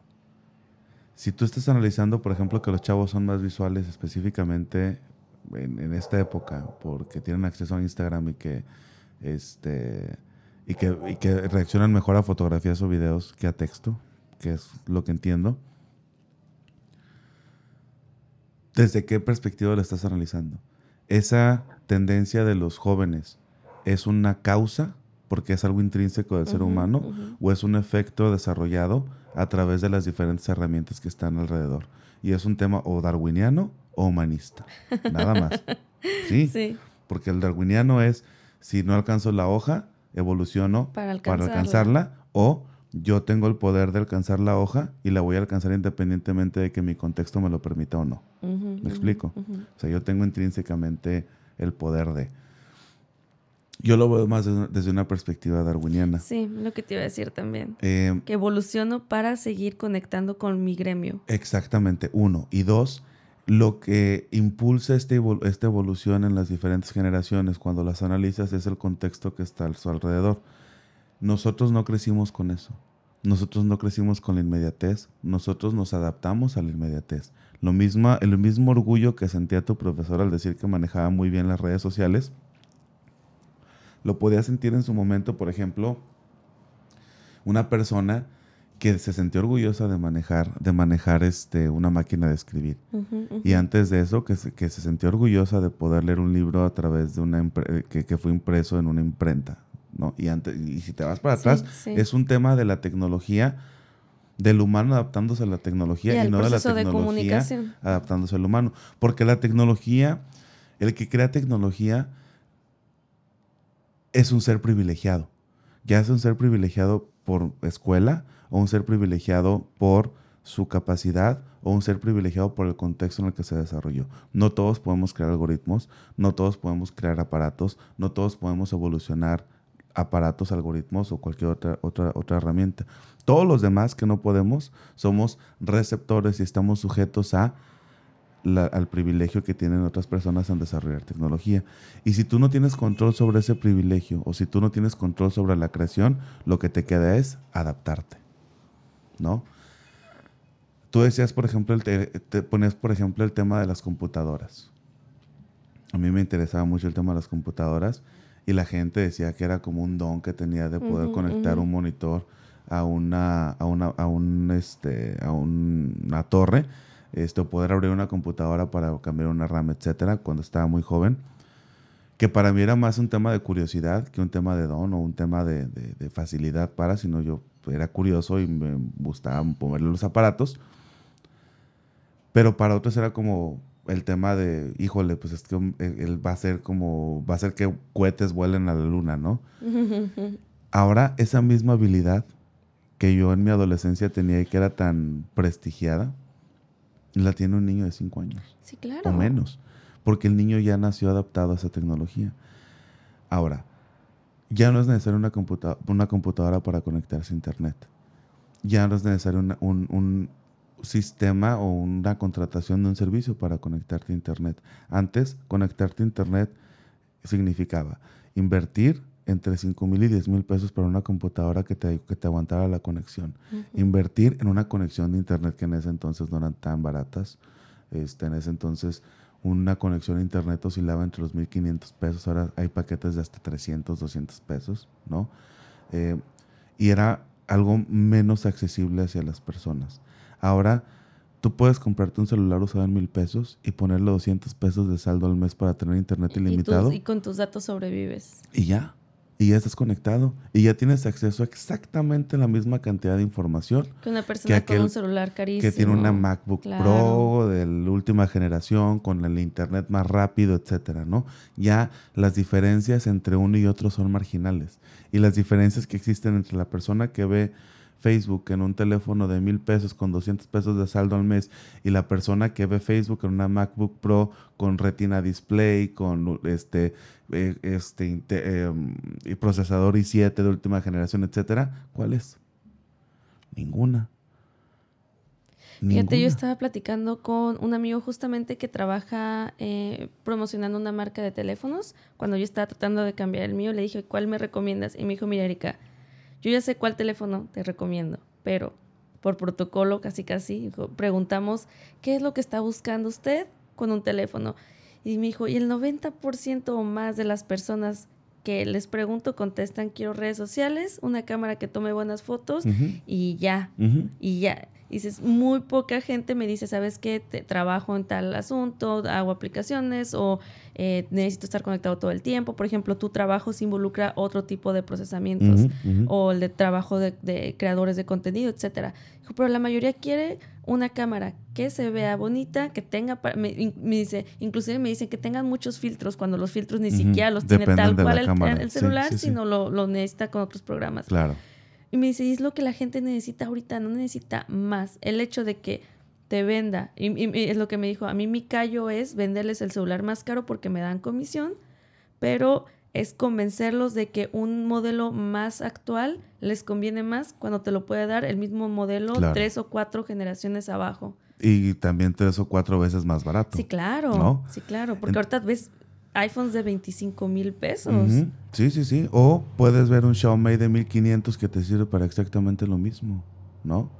Speaker 2: Si tú estás analizando, por ejemplo, que los chavos son más visuales específicamente en, esta época, porque tienen acceso a Instagram y que este y que, y que reaccionan mejor a fotografías o videos que a texto, que es lo que entiendo. ¿Desde qué perspectiva lo estás analizando? ¿Esa tendencia de los jóvenes es una causa porque es algo intrínseco del ser humano
Speaker 1: ujú.
Speaker 2: o es un efecto desarrollado a través de las diferentes herramientas que están alrededor? Y es un tema o darwiniano o humanista, nada más. ¿Sí?
Speaker 1: Sí,
Speaker 2: Porque el darwiniano es, si no alcanzo la hoja, evoluciono
Speaker 1: para
Speaker 2: para
Speaker 1: alcanzarla.
Speaker 2: o yo tengo el poder de alcanzar la hoja y la voy a alcanzar independientemente de que mi contexto me lo permita o no.
Speaker 1: Ujú,
Speaker 2: explico? O sea, yo tengo intrínsecamente el poder de... Yo lo veo más desde una, perspectiva darwiniana.
Speaker 1: Sí, lo que te iba a decir también.
Speaker 2: Eh,
Speaker 1: Que evoluciono para seguir conectando con mi gremio.
Speaker 2: Exactamente, uno. Y dos, lo que impulsa este evol- esta evolución en las diferentes generaciones cuando las analizas es el contexto que está a su alrededor. Nosotros no crecimos con eso. Nosotros no crecimos con la inmediatez. Nosotros nos adaptamos a la inmediatez. Lo mismo, el mismo orgullo que sentía tu profesor al decir que manejaba muy bien las redes sociales, lo podía sentir en su momento, por ejemplo, una persona que se sintió orgullosa de manejar, de manejar este, una máquina de escribir. Y antes de eso, que se, que se sintió orgullosa de poder leer un libro a través de una impre- que, que fue impreso en una imprenta. ¿no? Y, antes, y si te vas para atrás,
Speaker 1: sí.
Speaker 2: es un tema de la tecnología, del humano adaptándose a la tecnología y, no de la
Speaker 1: de
Speaker 2: tecnología adaptándose al humano. Porque la tecnología, el que crea tecnología es un ser privilegiado. Ya es un ser privilegiado por escuela o un ser privilegiado por su capacidad o un ser privilegiado por el contexto en el que se desarrolló. No todos podemos crear algoritmos, no todos podemos crear aparatos, no todos podemos evolucionar aparatos, algoritmos o cualquier otra, otra, otra herramienta. Todos los demás que no podemos somos receptores y estamos sujetos a al privilegio que tienen otras personas en desarrollar tecnología. Y si tú no tienes control sobre ese privilegio o si tú no tienes control sobre la creación, lo que te queda es adaptarte. ¿No? Tú decías, por ejemplo, te, ponías, por ejemplo, el tema de las computadoras. A mí me interesaba mucho el tema de las computadoras y la gente decía que era como un don que tenía de poder conectar un monitor a una, a una, a un, este, a una torre esto, poder abrir una computadora para cambiar una RAM, etcétera, cuando estaba muy joven, que para mí era más un tema de curiosidad que un tema de don o un tema de, facilidad para, sino yo era curioso y me gustaba ponerle los aparatos. Pero para otros era como el tema de, híjole, pues es que él va a ser como, va a ser que cohetes vuelen a la luna, ¿no? Ahora, esa misma habilidad que yo en mi adolescencia tenía y que era tan prestigiada, la tiene un niño de 5 años.
Speaker 1: Sí, claro.
Speaker 2: O menos. Porque el niño ya nació adaptado a esa tecnología. Ahora, ya no es necesario una, una computadora para conectarse a Internet. Ya no es necesario un, sistema o una contratación de un servicio para conectarte a Internet. Antes, conectarte a Internet significaba invertir entre 5 mil y 10 mil pesos para una computadora que te, que te aguantara la conexión. Invertir en una conexión de internet que en ese entonces no eran tan baratas. Este, en ese entonces una conexión a internet oscilaba entre los 1.500 pesos. Ahora hay paquetes de hasta 300, 200 pesos, ¿no? Eh, y era algo menos accesible hacia las personas. Ahora tú puedes comprarte un celular usado en mil pesos y ponerle 200 pesos de saldo al mes para tener internet ilimitado.
Speaker 1: y con tus datos sobrevives.
Speaker 2: Y ya y ya estás conectado y ya tienes acceso a exactamente la misma cantidad de información
Speaker 1: que una persona con un celular carísimo
Speaker 2: que tiene una MacBook Pro de la última generación con el internet más rápido, etcétera, ¿no? Ya las diferencias entre uno y otro son marginales y las diferencias que existen entre la persona que ve Facebook en un teléfono de mil pesos con 200 pesos de saldo al mes y la persona que ve Facebook en una MacBook Pro con Retina Display, con este, eh, este em, procesador i7 de última generación, etcétera, ¿cuál es? Ninguna.
Speaker 1: Fíjate, yo estaba platicando con un amigo justamente que trabaja eh, promocionando una marca de teléfonos. Cuando yo estaba tratando de cambiar el mío, le dije, ¿cuál me recomiendas? Y me dijo, mira, Erika, yo ya sé cuál teléfono te recomiendo, pero por protocolo casi casi preguntamos qué es lo que está buscando usted con un teléfono. Y me dijo, y el 90% o más de las personas que les pregunto contestan quiero redes sociales, una cámara que tome buenas fotos y ya, y ya. Dices, muy poca gente me dice, ¿sabes qué? Te, trabajo en tal asunto, hago aplicaciones o eh, necesito estar conectado todo el tiempo. Por ejemplo, tu trabajo se involucra otro tipo de procesamientos o el de trabajo de, creadores de contenido, etcétera. Pero la mayoría quiere una cámara que se vea bonita, que tenga, me, dice, inclusive me dicen que tengan muchos filtros cuando los filtros ni siquiera los tiene tal cual el, celular, sino lo, lo necesita con otros programas.
Speaker 2: Claro.
Speaker 1: Y me dice, es lo que la gente necesita ahorita, no necesita más. El hecho de que te venda, y, es lo que me dijo, a mí mi callo es venderles el celular más caro porque me dan comisión, pero es convencerlos de que un modelo más actual les conviene más cuando te lo puede dar el mismo modelo tres o cuatro generaciones abajo.
Speaker 2: Y también tres o cuatro veces más barato.
Speaker 1: Sí, claro. Sí, claro. Porque ahorita ves iPhones de 25 mil pesos.
Speaker 2: Sí, sí, sí. O puedes ver un Xiaomi de 1500 que te sirve para exactamente lo mismo, ¿no?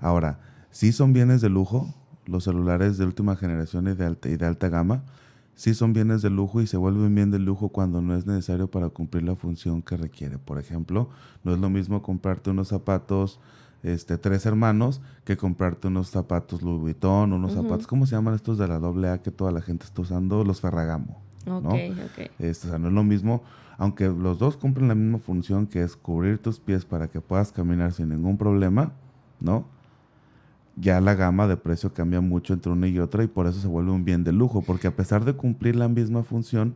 Speaker 2: Ahora, sí son bienes de lujo, los celulares de última generación y de alta, y de alta gama, sí son bienes de lujo y se vuelven bien de lujo cuando no es necesario para cumplir la función que requiere. Por ejemplo, no es lo mismo comprarte unos zapatos este, tres hermanos que comprarte unos zapatos Louis Vuitton, unos zapatos, ¿cómo se llaman estos de la doble A que toda la gente está usando? Los Ferragamo. ¿No? Este, o sea, no es lo mismo, aunque los dos cumplen la misma función que es cubrir tus pies para que puedas caminar sin ningún problema, ¿no? Ya la gama de precio cambia mucho entre una y otra y por eso se vuelve un bien de lujo, porque a pesar de cumplir la misma función,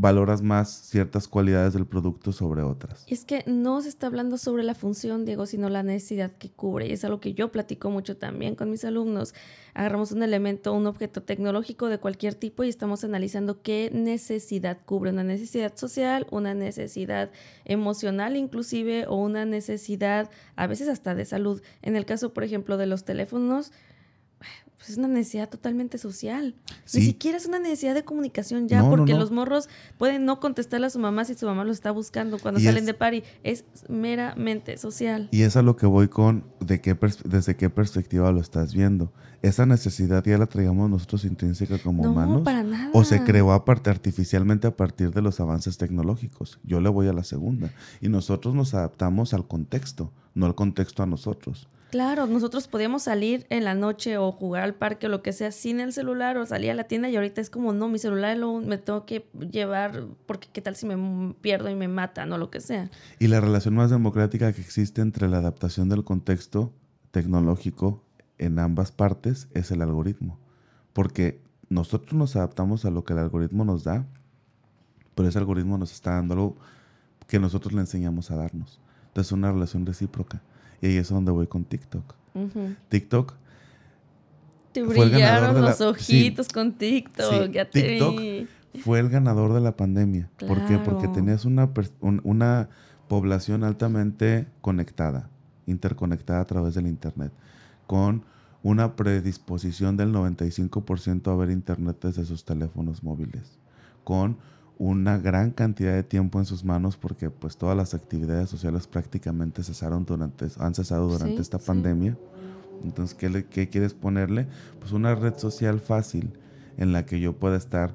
Speaker 2: valoras más ciertas cualidades del producto sobre otras.
Speaker 1: Es que no se está hablando sobre la función, Diego, sino la necesidad que cubre. Y es algo que yo platico mucho también con mis alumnos. Agarramos un elemento, un objeto tecnológico de cualquier tipo y estamos analizando qué necesidad cubre. Una necesidad social, una necesidad emocional inclusive o una necesidad a veces hasta de salud. En el caso, por ejemplo, de los teléfonos, pues, es una necesidad totalmente social.
Speaker 2: Sí.
Speaker 1: Ni siquiera es una necesidad de comunicación ya,
Speaker 2: No,
Speaker 1: porque
Speaker 2: no.
Speaker 1: los morros pueden no contestarle a su mamá si su mamá los está buscando cuando
Speaker 2: Y
Speaker 1: salen
Speaker 2: es-
Speaker 1: de party. Es meramente social.
Speaker 2: Y es a lo que voy con de qué desde qué perspectiva lo estás viendo. Esa necesidad ya la traíamos nosotros intrínseca como
Speaker 1: no,
Speaker 2: humanos.
Speaker 1: para nada.
Speaker 2: O se creó aparte artificialmente a partir de los avances tecnológicos. Yo le voy a la segunda. Y nosotros nos adaptamos al contexto, no al contexto a nosotros.
Speaker 1: Claro, nosotros podíamos salir en la noche o jugar al parque o lo que sea sin el celular o salir a la tienda y ahorita es como, no, mi celular me tengo que llevar porque qué tal si me pierdo y me matan o lo que sea.
Speaker 2: Y la relación más democrática que existe entre la adaptación del contexto tecnológico en ambas partes es el algoritmo. Porque nosotros nos adaptamos a lo que el algoritmo nos da, pero ese algoritmo nos está dando algo que nosotros le enseñamos a darnos. Entonces es una relación recíproca. Y ahí es donde voy con TikTok. TikTok
Speaker 1: Te brillaron
Speaker 2: la-
Speaker 1: los ojitos con TikTok,
Speaker 2: Sí,
Speaker 1: ya te
Speaker 2: TikTok
Speaker 1: vi.
Speaker 2: fue el ganador de la pandemia. ¿Por qué? Porque
Speaker 1: Claro.
Speaker 2: tenías una, un- una población altamente conectada, interconectada a través del Internet, con una predisposición del 95% a ver Internet desde sus teléfonos móviles, con una gran cantidad de tiempo en sus manos porque pues todas las actividades sociales prácticamente cesaron durante, han cesado durante
Speaker 1: Sí,
Speaker 2: esta
Speaker 1: sí.
Speaker 2: pandemia. Entonces, ¿qué, le- qué quieres ponerle? Pues una red social fácil en la que yo pueda estar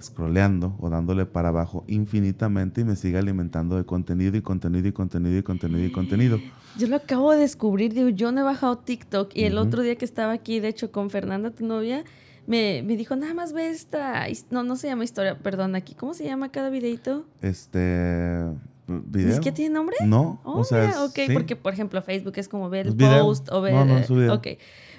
Speaker 2: scrolleando o dándole para abajo infinitamente y me siga alimentando de contenido y contenido y contenido y contenido y contenido.
Speaker 1: Yo lo acabo de descubrir, digo, yo no he bajado TikTok y el
Speaker 2: Ujú.
Speaker 1: otro día que estaba aquí, de hecho, con Fernanda, tu novia, me, me dijo, nada más ve esta, no, no se llama historia, perdón, aquí, ¿cómo se llama cada videito?
Speaker 2: Este video.
Speaker 1: ¿Ni siquiera tiene nombre?
Speaker 2: No,
Speaker 1: Oh,
Speaker 2: o sea,
Speaker 1: mira, ok,
Speaker 2: sí.
Speaker 1: porque por ejemplo Facebook es como ver el
Speaker 2: video.
Speaker 1: post o ver...
Speaker 2: No, no, es video.
Speaker 1: Ok,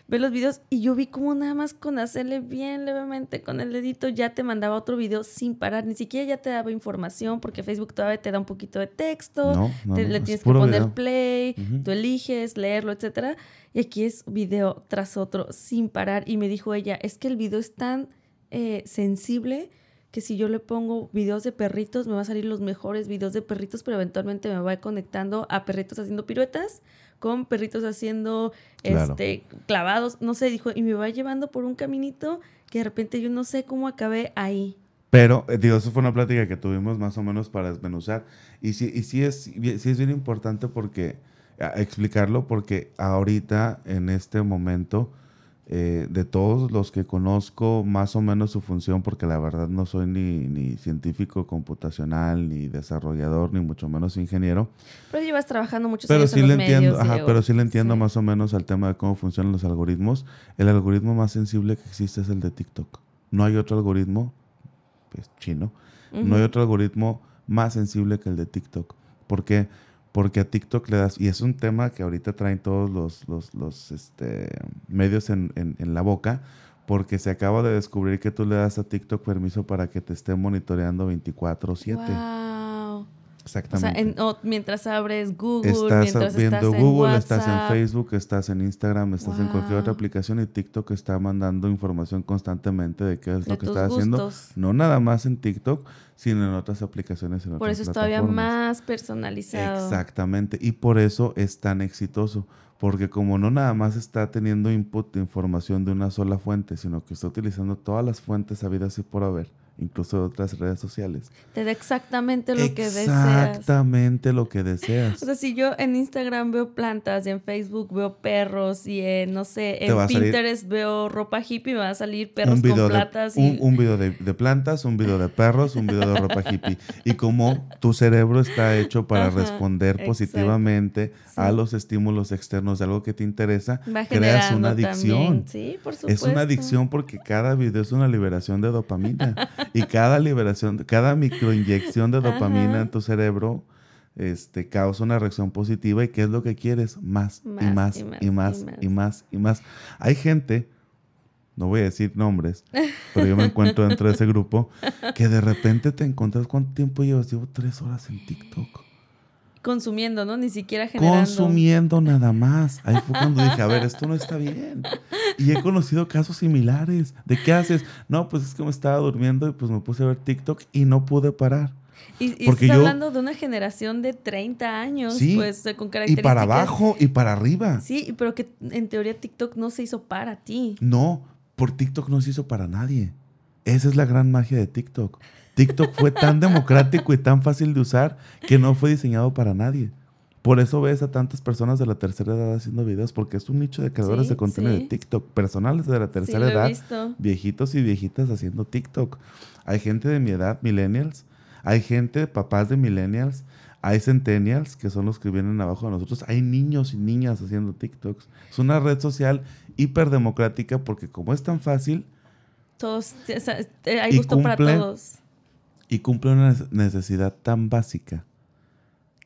Speaker 1: ver los videos y yo vi como nada más con hacerle bien levemente con el dedito ya te mandaba otro video sin parar, ni siquiera ya te daba información porque Facebook todavía te da un poquito de texto,
Speaker 2: No, no,
Speaker 1: te-
Speaker 2: no,
Speaker 1: le
Speaker 2: es
Speaker 1: tienes que poner
Speaker 2: video.
Speaker 1: play, tú eliges leerlo, etcétera, y aquí es video tras otro sin parar y me dijo ella, es que el video es tan eh, sensible que si yo le pongo videos de perritos, me va a salir los mejores videos de perritos, pero eventualmente me va a ir conectando a perritos haciendo piruetas con perritos haciendo
Speaker 2: Claro.
Speaker 1: este clavados, no sé, dijo, y me va llevando por un caminito que de repente yo no sé cómo acabé ahí.
Speaker 2: Pero, eh, digo, eso fue una plática que tuvimos más o menos para desmenuzar. Y sí, y sí, es, bien- sí es bien importante porque explicarlo porque ahorita, en este momento, eh, de todos los que conozco, más o menos su función, porque la verdad no soy ni, ni científico computacional, ni desarrollador, ni mucho menos ingeniero,
Speaker 1: Pero llevas trabajando muchos
Speaker 2: pero
Speaker 1: años
Speaker 2: sí
Speaker 1: en
Speaker 2: le
Speaker 1: los
Speaker 2: entiendo,
Speaker 1: medios.
Speaker 2: ajá, pero sí le entiendo
Speaker 1: Sí.
Speaker 2: más o menos al tema de cómo funcionan los algoritmos. El algoritmo más sensible que existe es el de TikTok. No hay otro algoritmo, pues chino, no hay otro algoritmo más sensible que el de TikTok. ¿Por qué? Porque a TikTok le das, y es un tema que ahorita traen todos los, los, los, este, medios en, en- la boca, porque se acaba de descubrir que tú le das a TikTok permiso para que te esté monitoreando 24/7.
Speaker 1: Wow. O sea,
Speaker 2: Exactamente.
Speaker 1: en- o mientras abres Google,
Speaker 2: Estás
Speaker 1: mientras
Speaker 2: viendo
Speaker 1: estás en
Speaker 2: Google, estás en. Facebook, estás en Instagram, estás en cualquier otra aplicación y TikTok está mandando información constantemente de qué es
Speaker 1: de
Speaker 2: lo que estás haciendo. No nada más en TikTok, sino en otras aplicaciones. En
Speaker 1: Por
Speaker 2: otras
Speaker 1: eso es todavía más personalizado.
Speaker 2: Exactamente. Y por eso es tan exitoso. Porque como no nada más está teniendo input de información de una sola fuente, sino que está utilizando todas las fuentes habidas y por haber, incluso de otras redes sociales.
Speaker 1: Te da exactamente lo que deseas.
Speaker 2: Exactamente lo que deseas.
Speaker 1: O sea, si yo en Instagram veo plantas, y en Facebook veo perros y en, no sé, en
Speaker 2: a
Speaker 1: Pinterest veo ropa hippie, me va a salir perros con
Speaker 2: de,
Speaker 1: platas y...
Speaker 2: un, un video de, de plantas, un video de perros, un video de ropa hippie. Y como tu cerebro está hecho para
Speaker 1: Ajá,
Speaker 2: responder positivamente a
Speaker 1: Sí.
Speaker 2: los estímulos externos de algo que te interesa, creas una adicción.
Speaker 1: también. Sí, por supuesto.
Speaker 2: Es una adicción porque cada video es una liberación de dopamina. y cada liberación, cada microinyección de dopamina
Speaker 1: Ajá.
Speaker 2: en tu cerebro este, causa una reacción positiva. ¿Y qué es lo que quieres? Más, y
Speaker 1: Más,
Speaker 2: más,
Speaker 1: y
Speaker 2: y
Speaker 1: más,
Speaker 2: más,
Speaker 1: y más.
Speaker 2: más, y más. Hay gente, no voy a decir nombres, pero yo me encuentro dentro de ese grupo, que de repente te encuentras cuánto tiempo llevas. Llevo tres horas en TikTok.
Speaker 1: Consumiendo, ¿no? Ni siquiera generando.
Speaker 2: Consumiendo nada más. Ahí fue cuando dije, a ver, esto no está bien. Y he conocido casos similares. ¿De qué haces? No, pues es que me estaba durmiendo y pues me puse a ver TikTok y no pude parar.
Speaker 1: Y, y
Speaker 2: Porque
Speaker 1: estás
Speaker 2: yo-
Speaker 1: hablando de una generación de 30 años,
Speaker 2: Sí,
Speaker 1: pues, con
Speaker 2: Y
Speaker 1: características.
Speaker 2: para abajo y para arriba.
Speaker 1: Sí, pero que en teoría TikTok no se hizo para ti.
Speaker 2: No, por TikTok no se hizo para nadie. Esa es la gran magia de TikTok. TikTok fue tan democrático y tan fácil de usar que no fue diseñado para nadie. Por eso ves a tantas personas de la tercera edad haciendo videos, porque es un nicho de creadores
Speaker 1: Sí,
Speaker 2: de contenido
Speaker 1: sí.
Speaker 2: de TikTok, personales de la tercera edad,
Speaker 1: visto.
Speaker 2: viejitos y viejitas haciendo TikTok. Hay gente de mi edad, millennials, hay gente, papás de millennials, hay centennials, que son los que vienen abajo de nosotros, hay niños y niñas haciendo TikToks. Es una red social hiperdemocrática porque como es tan fácil
Speaker 1: Todos, o sea, hay
Speaker 2: Y
Speaker 1: gusto para
Speaker 2: cumple-
Speaker 1: todos.
Speaker 2: y cumple una nece- necesidad tan básica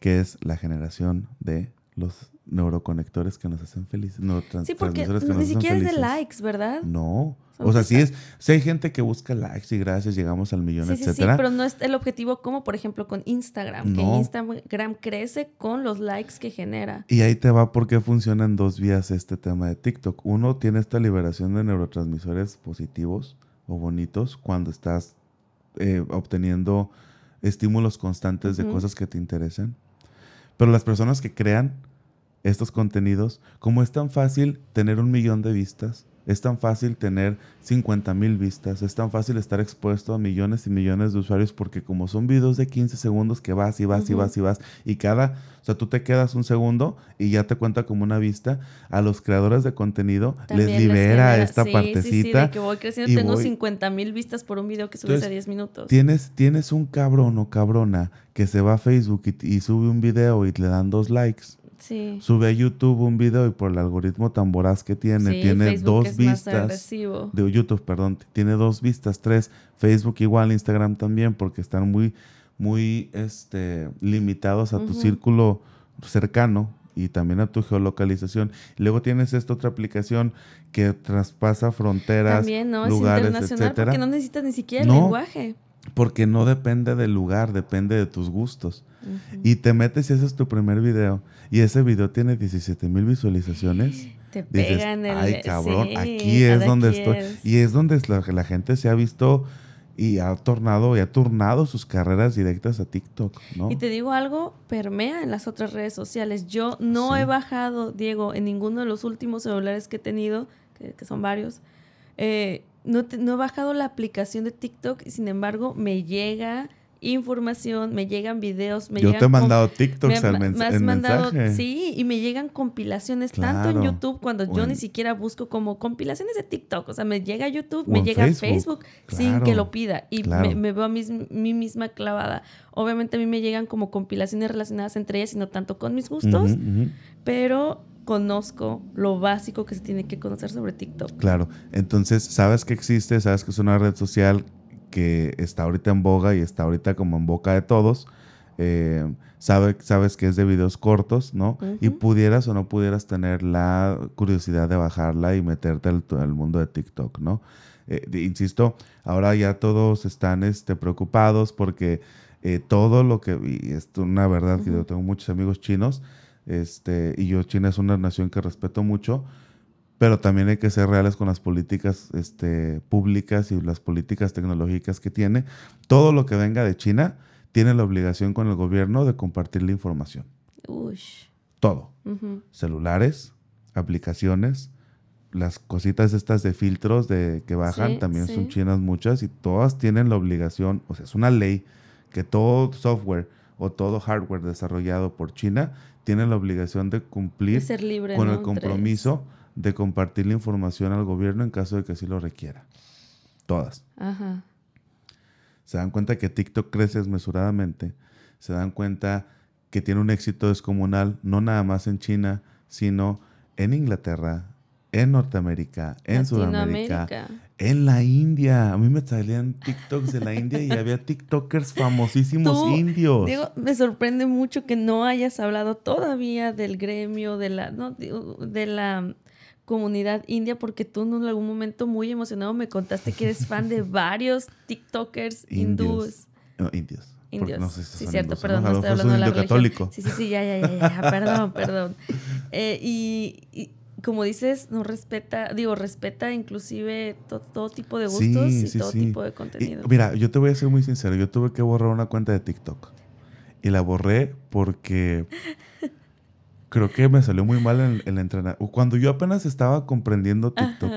Speaker 2: que es la generación de los neuroconectores que nos hacen felices,
Speaker 1: Sí, porque
Speaker 2: que
Speaker 1: ni siquiera es de likes, ¿verdad?
Speaker 2: No.
Speaker 1: Son
Speaker 2: O sea, sí es, sí hay gente que busca likes y gracias, llegamos al millón,
Speaker 1: Sí, sí, sí,
Speaker 2: etcétera.
Speaker 1: pero no es el objetivo como, por ejemplo, con Instagram.
Speaker 2: No.
Speaker 1: Que Instagram crece con los likes que genera.
Speaker 2: Y ahí te va porque funciona en dos vías este tema de TikTok. Uno tiene esta liberación de neurotransmisores positivos o bonitos cuando estás eh, obteniendo estímulos constantes de cosas que te interesan. Pero las personas que crean estos contenidos, como es tan fácil tener un millón de vistas, es tan fácil tener 50 mil vistas, es tan fácil estar expuesto a millones y millones de usuarios porque como son videos de 15 segundos que vas y vas y vas y vas y cada, o sea, tú te quedas un segundo y ya te cuenta como una vista, a los creadores de contenido
Speaker 1: También
Speaker 2: les libera esta
Speaker 1: sí, Sí, sí,
Speaker 2: partecita.
Speaker 1: de que voy creciendo.
Speaker 2: y
Speaker 1: Tengo
Speaker 2: voy-
Speaker 1: 50 mil vistas por un video que subes
Speaker 2: Entonces,
Speaker 1: a 10 minutos.
Speaker 2: Tienes, tienes un cabrón o cabrona que se va a Facebook y, y sube un video y le dan dos likes.
Speaker 1: Sí.
Speaker 2: Sube a YouTube un video y por el algoritmo tan voraz que tiene,
Speaker 1: Sí,
Speaker 2: tiene
Speaker 1: Facebook
Speaker 2: dos
Speaker 1: es
Speaker 2: vistas. De YouTube, perdón, tiene dos vistas, tres. Facebook igual, Instagram también, porque están muy, muy este, limitados a tu círculo cercano y también a tu geolocalización. Luego tienes esta otra aplicación que traspasa fronteras,
Speaker 1: También, ¿no?
Speaker 2: lugares,
Speaker 1: es internacional
Speaker 2: etcétera.
Speaker 1: porque no necesitas ni siquiera
Speaker 2: No.
Speaker 1: el lenguaje.
Speaker 2: Porque no depende del lugar, depende de tus gustos. Y te metes y ese es tu primer video. Y ese video tiene 17 mil visualizaciones.
Speaker 1: Te
Speaker 2: Dices,
Speaker 1: pegan el.
Speaker 2: ay cabrón,
Speaker 1: sí,
Speaker 2: aquí es donde estoy. Y es donde la, la gente se ha visto y ha tornado y ha turnado sus carreras directas a TikTok, ¿no?
Speaker 1: Y te digo algo, permea en las otras redes sociales. Yo no
Speaker 2: Sí.
Speaker 1: he bajado, Diego, en ninguno de los últimos celulares que he tenido, que, que son varios, eh, no, te- no he bajado la aplicación de TikTok y sin embargo me llega información, me llegan videos, me
Speaker 2: Yo
Speaker 1: llegan
Speaker 2: te he mandado
Speaker 1: me,
Speaker 2: TikToks al
Speaker 1: ma-
Speaker 2: mens-
Speaker 1: me has mandado,
Speaker 2: mensaje.
Speaker 1: sí, y me llegan compilaciones tanto en. YouTube cuando yo
Speaker 2: en-
Speaker 1: ni siquiera busco como compilaciones de TikTok, o sea, me llega a YouTube, me llega
Speaker 2: Facebook,
Speaker 1: a Facebook sin que lo pida y
Speaker 2: claro.
Speaker 1: me, me veo a mí misma clavada. Obviamente a mí me llegan como compilaciones relacionadas entre ellas y no tanto con mis gustos, pero conozco lo básico que se tiene que conocer sobre TikTok.
Speaker 2: Claro. Entonces, sabes que existe, sabes que es una red social que está ahorita en boga y está ahorita como en boca de todos. Eh, sabe, sabes que es de videos cortos, ¿no? Y pudieras o no pudieras tener la curiosidad de bajarla y meterte al, al mundo de TikTok, ¿no? Eh, insisto, ahora ya todos están este, preocupados porque eh, todo lo que, y es una verdad que yo tengo muchos amigos chinos, este, y yo China es una nación que respeto mucho, pero también hay que ser reales con las políticas este, públicas y las políticas tecnológicas que tiene. Todo lo que venga de China tiene la obligación con el gobierno de compartir la información.
Speaker 1: Ush.
Speaker 2: Todo. Celulares, aplicaciones, las cositas estas de filtros de que bajan,
Speaker 1: Sí,
Speaker 2: también
Speaker 1: sí.
Speaker 2: son chinas muchas y todas tienen la obligación, o sea, es una ley que todo software o todo hardware desarrollado por China tiene la obligación de cumplir
Speaker 1: libre.
Speaker 2: con
Speaker 1: ¿no?
Speaker 2: el compromiso de compartir la información al gobierno en caso de que así lo requiera. Todas.
Speaker 1: Ajá.
Speaker 2: Se dan cuenta que TikTok crece desmesuradamente. Se dan cuenta que tiene un éxito descomunal, no nada más en China, sino en Inglaterra, en Norteamérica, en Sudamérica. En la India. A mí me salían TikToks de la India y había TikTokers famosísimos
Speaker 1: Tú,
Speaker 2: indios.
Speaker 1: Digo, me sorprende mucho que no hayas hablado todavía del gremio, de la, no, de la comunidad india, porque tú en algún momento muy emocionado me contaste que eres fan de varios TikTokers hindúes.
Speaker 2: No, indios.
Speaker 1: Indios.
Speaker 2: no sé si
Speaker 1: sí, cierto, perdón,
Speaker 2: ¿no?
Speaker 1: Estoy hablando de la religión.
Speaker 2: católico.
Speaker 1: Sí, sí, sí, ya, ya, ya, ya, perdón, perdón. Eh, y, y como dices, no respeta, digo, respeta inclusive todo tipo de gustos y todo tipo de contenido.
Speaker 2: mira, yo te voy a ser muy sincero, yo tuve que borrar una cuenta de TikTok. Y la borré porque creo que me salió muy mal en el entrenamiento. Cuando yo apenas estaba comprendiendo TikTok,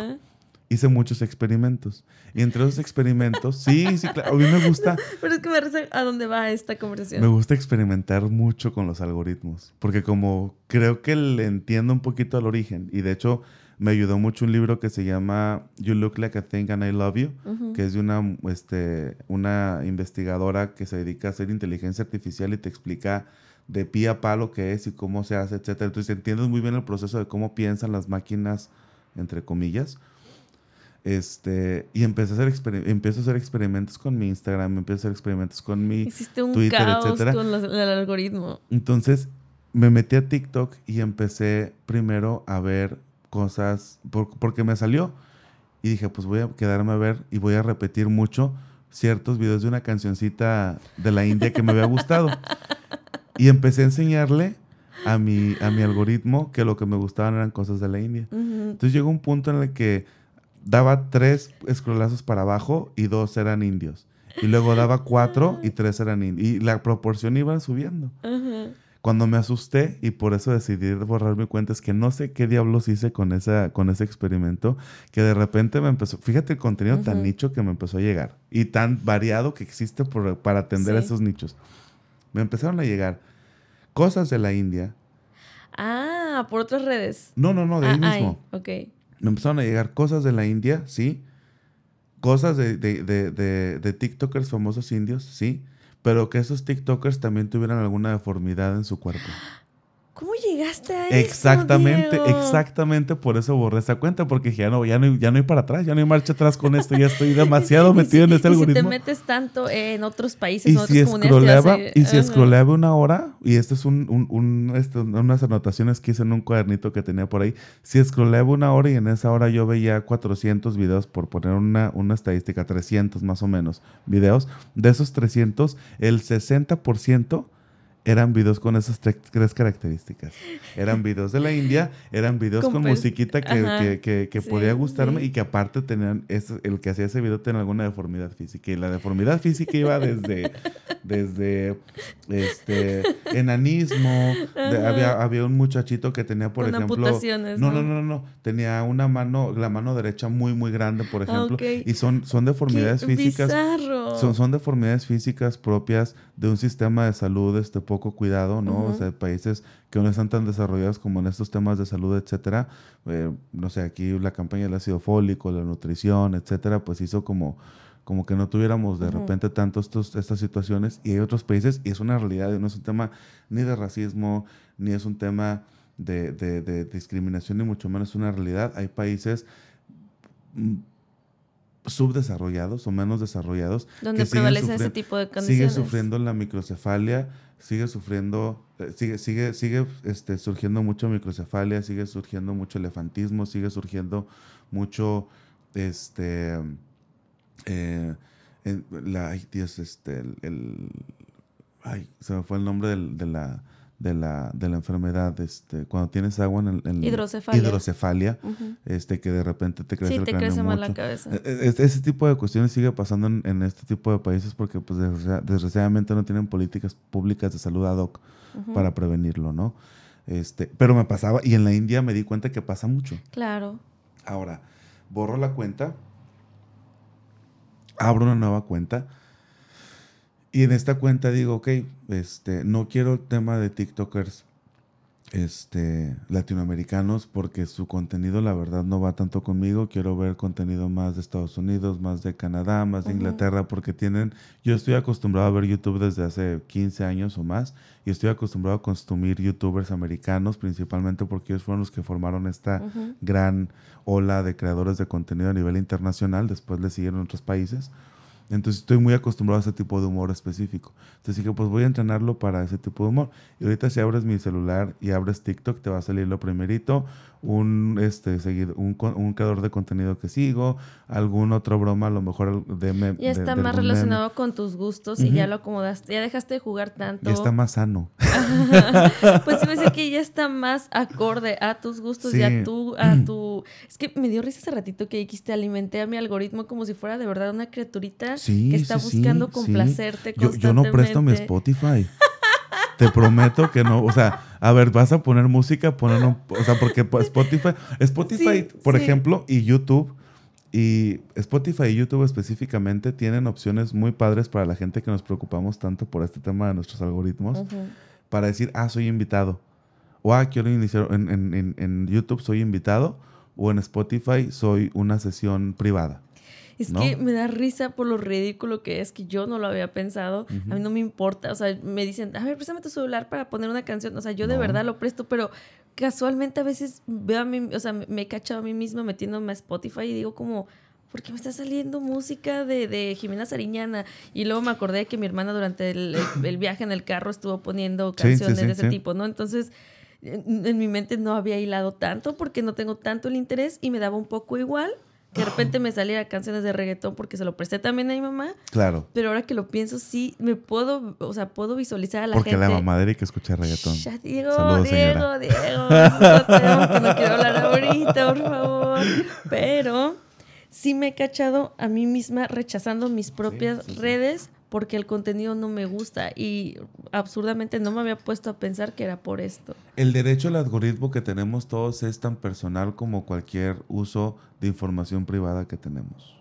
Speaker 2: hice muchos experimentos. Y entre esos experimentos, sí, sí, claro, a mí me gusta...
Speaker 1: Pero es que me parece a dónde va esta conversación.
Speaker 2: Me gusta experimentar mucho con los algoritmos, porque como creo que le entiendo un poquito al origen, y de hecho me ayudó mucho un libro que se llama You Look Like a Thing and I Love You, que es de una, este, una investigadora que se dedica a hacer inteligencia artificial y te explica de pie a palo qué es y cómo se hace, etc. Entonces entiendes muy bien el proceso de cómo piensan las máquinas, entre comillas. Este, y empecé a hacer empiezo a hacer experimentos con mi Instagram, empiezo a hacer experimentos con mi
Speaker 1: Hiciste un Twitter, caos con el algoritmo.
Speaker 2: Entonces, me metí a TikTok y empecé primero a ver cosas porque me salió y dije, pues voy a quedarme a ver y voy a repetir mucho ciertos videos de una cancioncita de la India que me había gustado. y empecé a enseñarle a mi, a mi algoritmo que lo que me gustaban eran cosas de la India. Entonces llegó un punto en el que daba tres escrolazos para abajo y dos eran indios. Y luego daba cuatro y tres eran indios. Y la proporción iba subiendo. Cuando me asusté y por eso decidí borrar mi cuenta, es que no sé qué diablos hice con, esa, con ese experimento, que de repente me empezó, fíjate el contenido tan nicho que me empezó a llegar y tan variado que existe para atender a esos nichos. Me empezaron a llegar cosas de la India.
Speaker 1: Ah, por otras redes.
Speaker 2: No, no, no, de ahí ah, mismo.
Speaker 1: ok
Speaker 2: me empezaron a llegar cosas de la India, sí. Cosas de, de, de, de, TikTokers famosos indios, sí. Pero que esos TikTokers también tuvieran alguna deformidad en su cuerpo.
Speaker 1: ¿Cómo llegaste a
Speaker 2: eso? Exactamente, exactamente por eso borré esa cuenta, porque ya no, ya no, ya no hay para atrás, ya no hay marcha atrás con esto, ya estoy demasiado metido en este algoritmo.
Speaker 1: Si te metes tanto en otros países,
Speaker 2: y si comunidades. y si scrolleaba una hora, y esto es un, un, un esto, unas anotaciones que hice en un cuadernito que tenía por ahí, si scrolleaba una hora y en esa hora yo veía 400 videos, por poner una, una estadística, 300 más o menos videos, de esos 300, el 60% eran videos con esas tres, características. Eran videos de la India, eran videos con, musiquita que, podía gustarme y que aparte tenían, el que hacía ese video tenía alguna deformidad física. Y la deformidad física iba desde, desde este, enanismo, había, había un muchachito que tenía, por ejemplo... No, no, no, no, tenía una mano, la mano derecha muy, muy grande, por ejemplo. Y son, son deformidades físicas. Son, son deformidades físicas propias de un sistema de salud este poco cuidado, ¿no? O sea, países que no están tan desarrollados como en estos temas de salud, etcétera. Eh, no sé, aquí la campaña del ácido fólico, la nutrición, etcétera, pues hizo como como que no tuviéramos de repente tanto estos, estas situaciones y hay otros países y es una realidad, no es un tema ni de racismo, ni es un tema de, de discriminación, ni mucho menos una realidad. Hay países mm, subdesarrollados o menos desarrollados.
Speaker 1: Donde prevalecen ese tipo de condiciones.
Speaker 2: Sigue sufriendo la microcefalia, sigue sufriendo, eh, sigue, sigue, sigue este, surgiendo mucho microcefalia, sigue surgiendo mucho elefantismo, sigue surgiendo mucho, este, eh, la, ay Dios, este, el, ay, se me fue el nombre de la de la, de la enfermedad, este, cuando tienes agua en, el,
Speaker 1: hidrocefalia,
Speaker 2: hidrocefalia este, que de repente te crece
Speaker 1: sí,
Speaker 2: el
Speaker 1: te crece mal la cabeza. E,
Speaker 2: e, ese tipo de cuestiones sigue pasando en, este tipo de países porque pues desgraciadamente no tienen políticas públicas de salud ad hoc para prevenirlo, ¿no? Este, pero me pasaba, y en la India me di cuenta que pasa mucho.
Speaker 1: Claro.
Speaker 2: Ahora, borro la cuenta, abro una nueva cuenta y en esta cuenta digo, ok, este, no quiero el tema de TikTokers este, latinoamericanos porque su contenido la verdad no va tanto conmigo. Quiero ver contenido más de Estados Unidos, más de Canadá, más de Inglaterra porque tienen, yo estoy acostumbrado a ver YouTube desde hace 15 años o más y estoy acostumbrado a consumir youtubers americanos principalmente porque ellos fueron los que formaron esta gran ola de creadores de contenido a nivel internacional. Después le siguieron otros países. Entonces estoy muy acostumbrado a ese tipo de humor específico. Entonces dije, pues voy a entrenarlo para ese tipo de humor. Y ahorita si abres mi celular y abres TikTok, te va a salir lo primerito, un, este, seguido, un, un creador de contenido que sigo, algún otro broma, a lo mejor de
Speaker 1: Ya está más relacionado con tus gustos y ya lo acomodaste, ya dejaste de jugar tanto.
Speaker 2: Ya está más sano.
Speaker 1: pues sí me dice que ya está más acorde a tus gustos y a tu, a tu... Es que me dio risa ese ratito que dijiste, alimenté a mi algoritmo como si fuera de verdad una criaturita que está buscando complacerte
Speaker 2: yo, yo no presto mi Spotify. Te prometo que no, o sea, a ver, vas a poner música, poner, o sea, porque Spotify, Spotify, por ejemplo, y YouTube, y Spotify y YouTube específicamente tienen opciones muy padres para la gente que nos preocupamos tanto por este tema de nuestros algoritmos, para decir, ah, soy invitado, o ah, quiero iniciar, en, en, en YouTube soy invitado, o en Spotify soy una sesión privada.
Speaker 1: Es que me da risa por lo ridículo que es, que yo no lo había pensado. A mí no me importa. O sea, me dicen, a ver, préstame tu celular para poner una canción. O sea, yo de verdad lo presto, pero casualmente a veces veo a mí, o sea, me he cachado a mí misma metiéndome a Spotify y digo como, ¿por qué me está saliendo música de, de Jimena Sariñana? Y luego me acordé de que mi hermana durante el, viaje en el carro estuvo poniendo canciones de ese tipo, ¿no? Entonces, en, en, mi mente no había hilado tanto porque no tengo tanto el interés y me daba un poco igual que de repente me saliera canciones de reggaetón porque se lo presté también a mi mamá.
Speaker 2: Claro.
Speaker 1: Pero ahora que lo pienso, sí, me puedo, o sea, puedo visualizar a la
Speaker 2: gente.
Speaker 1: Porque
Speaker 2: la mamá de que escucha reggaetón.
Speaker 1: Ya, Diego, Diego, Diego. que no quiero hablar ahorita, por favor. Pero sí me he cachado a mí misma rechazando mis propias redes porque el contenido no me gusta y absurdamente no me había puesto a pensar que era por esto.
Speaker 2: El derecho al algoritmo que tenemos todos es tan personal como cualquier uso de información privada que tenemos.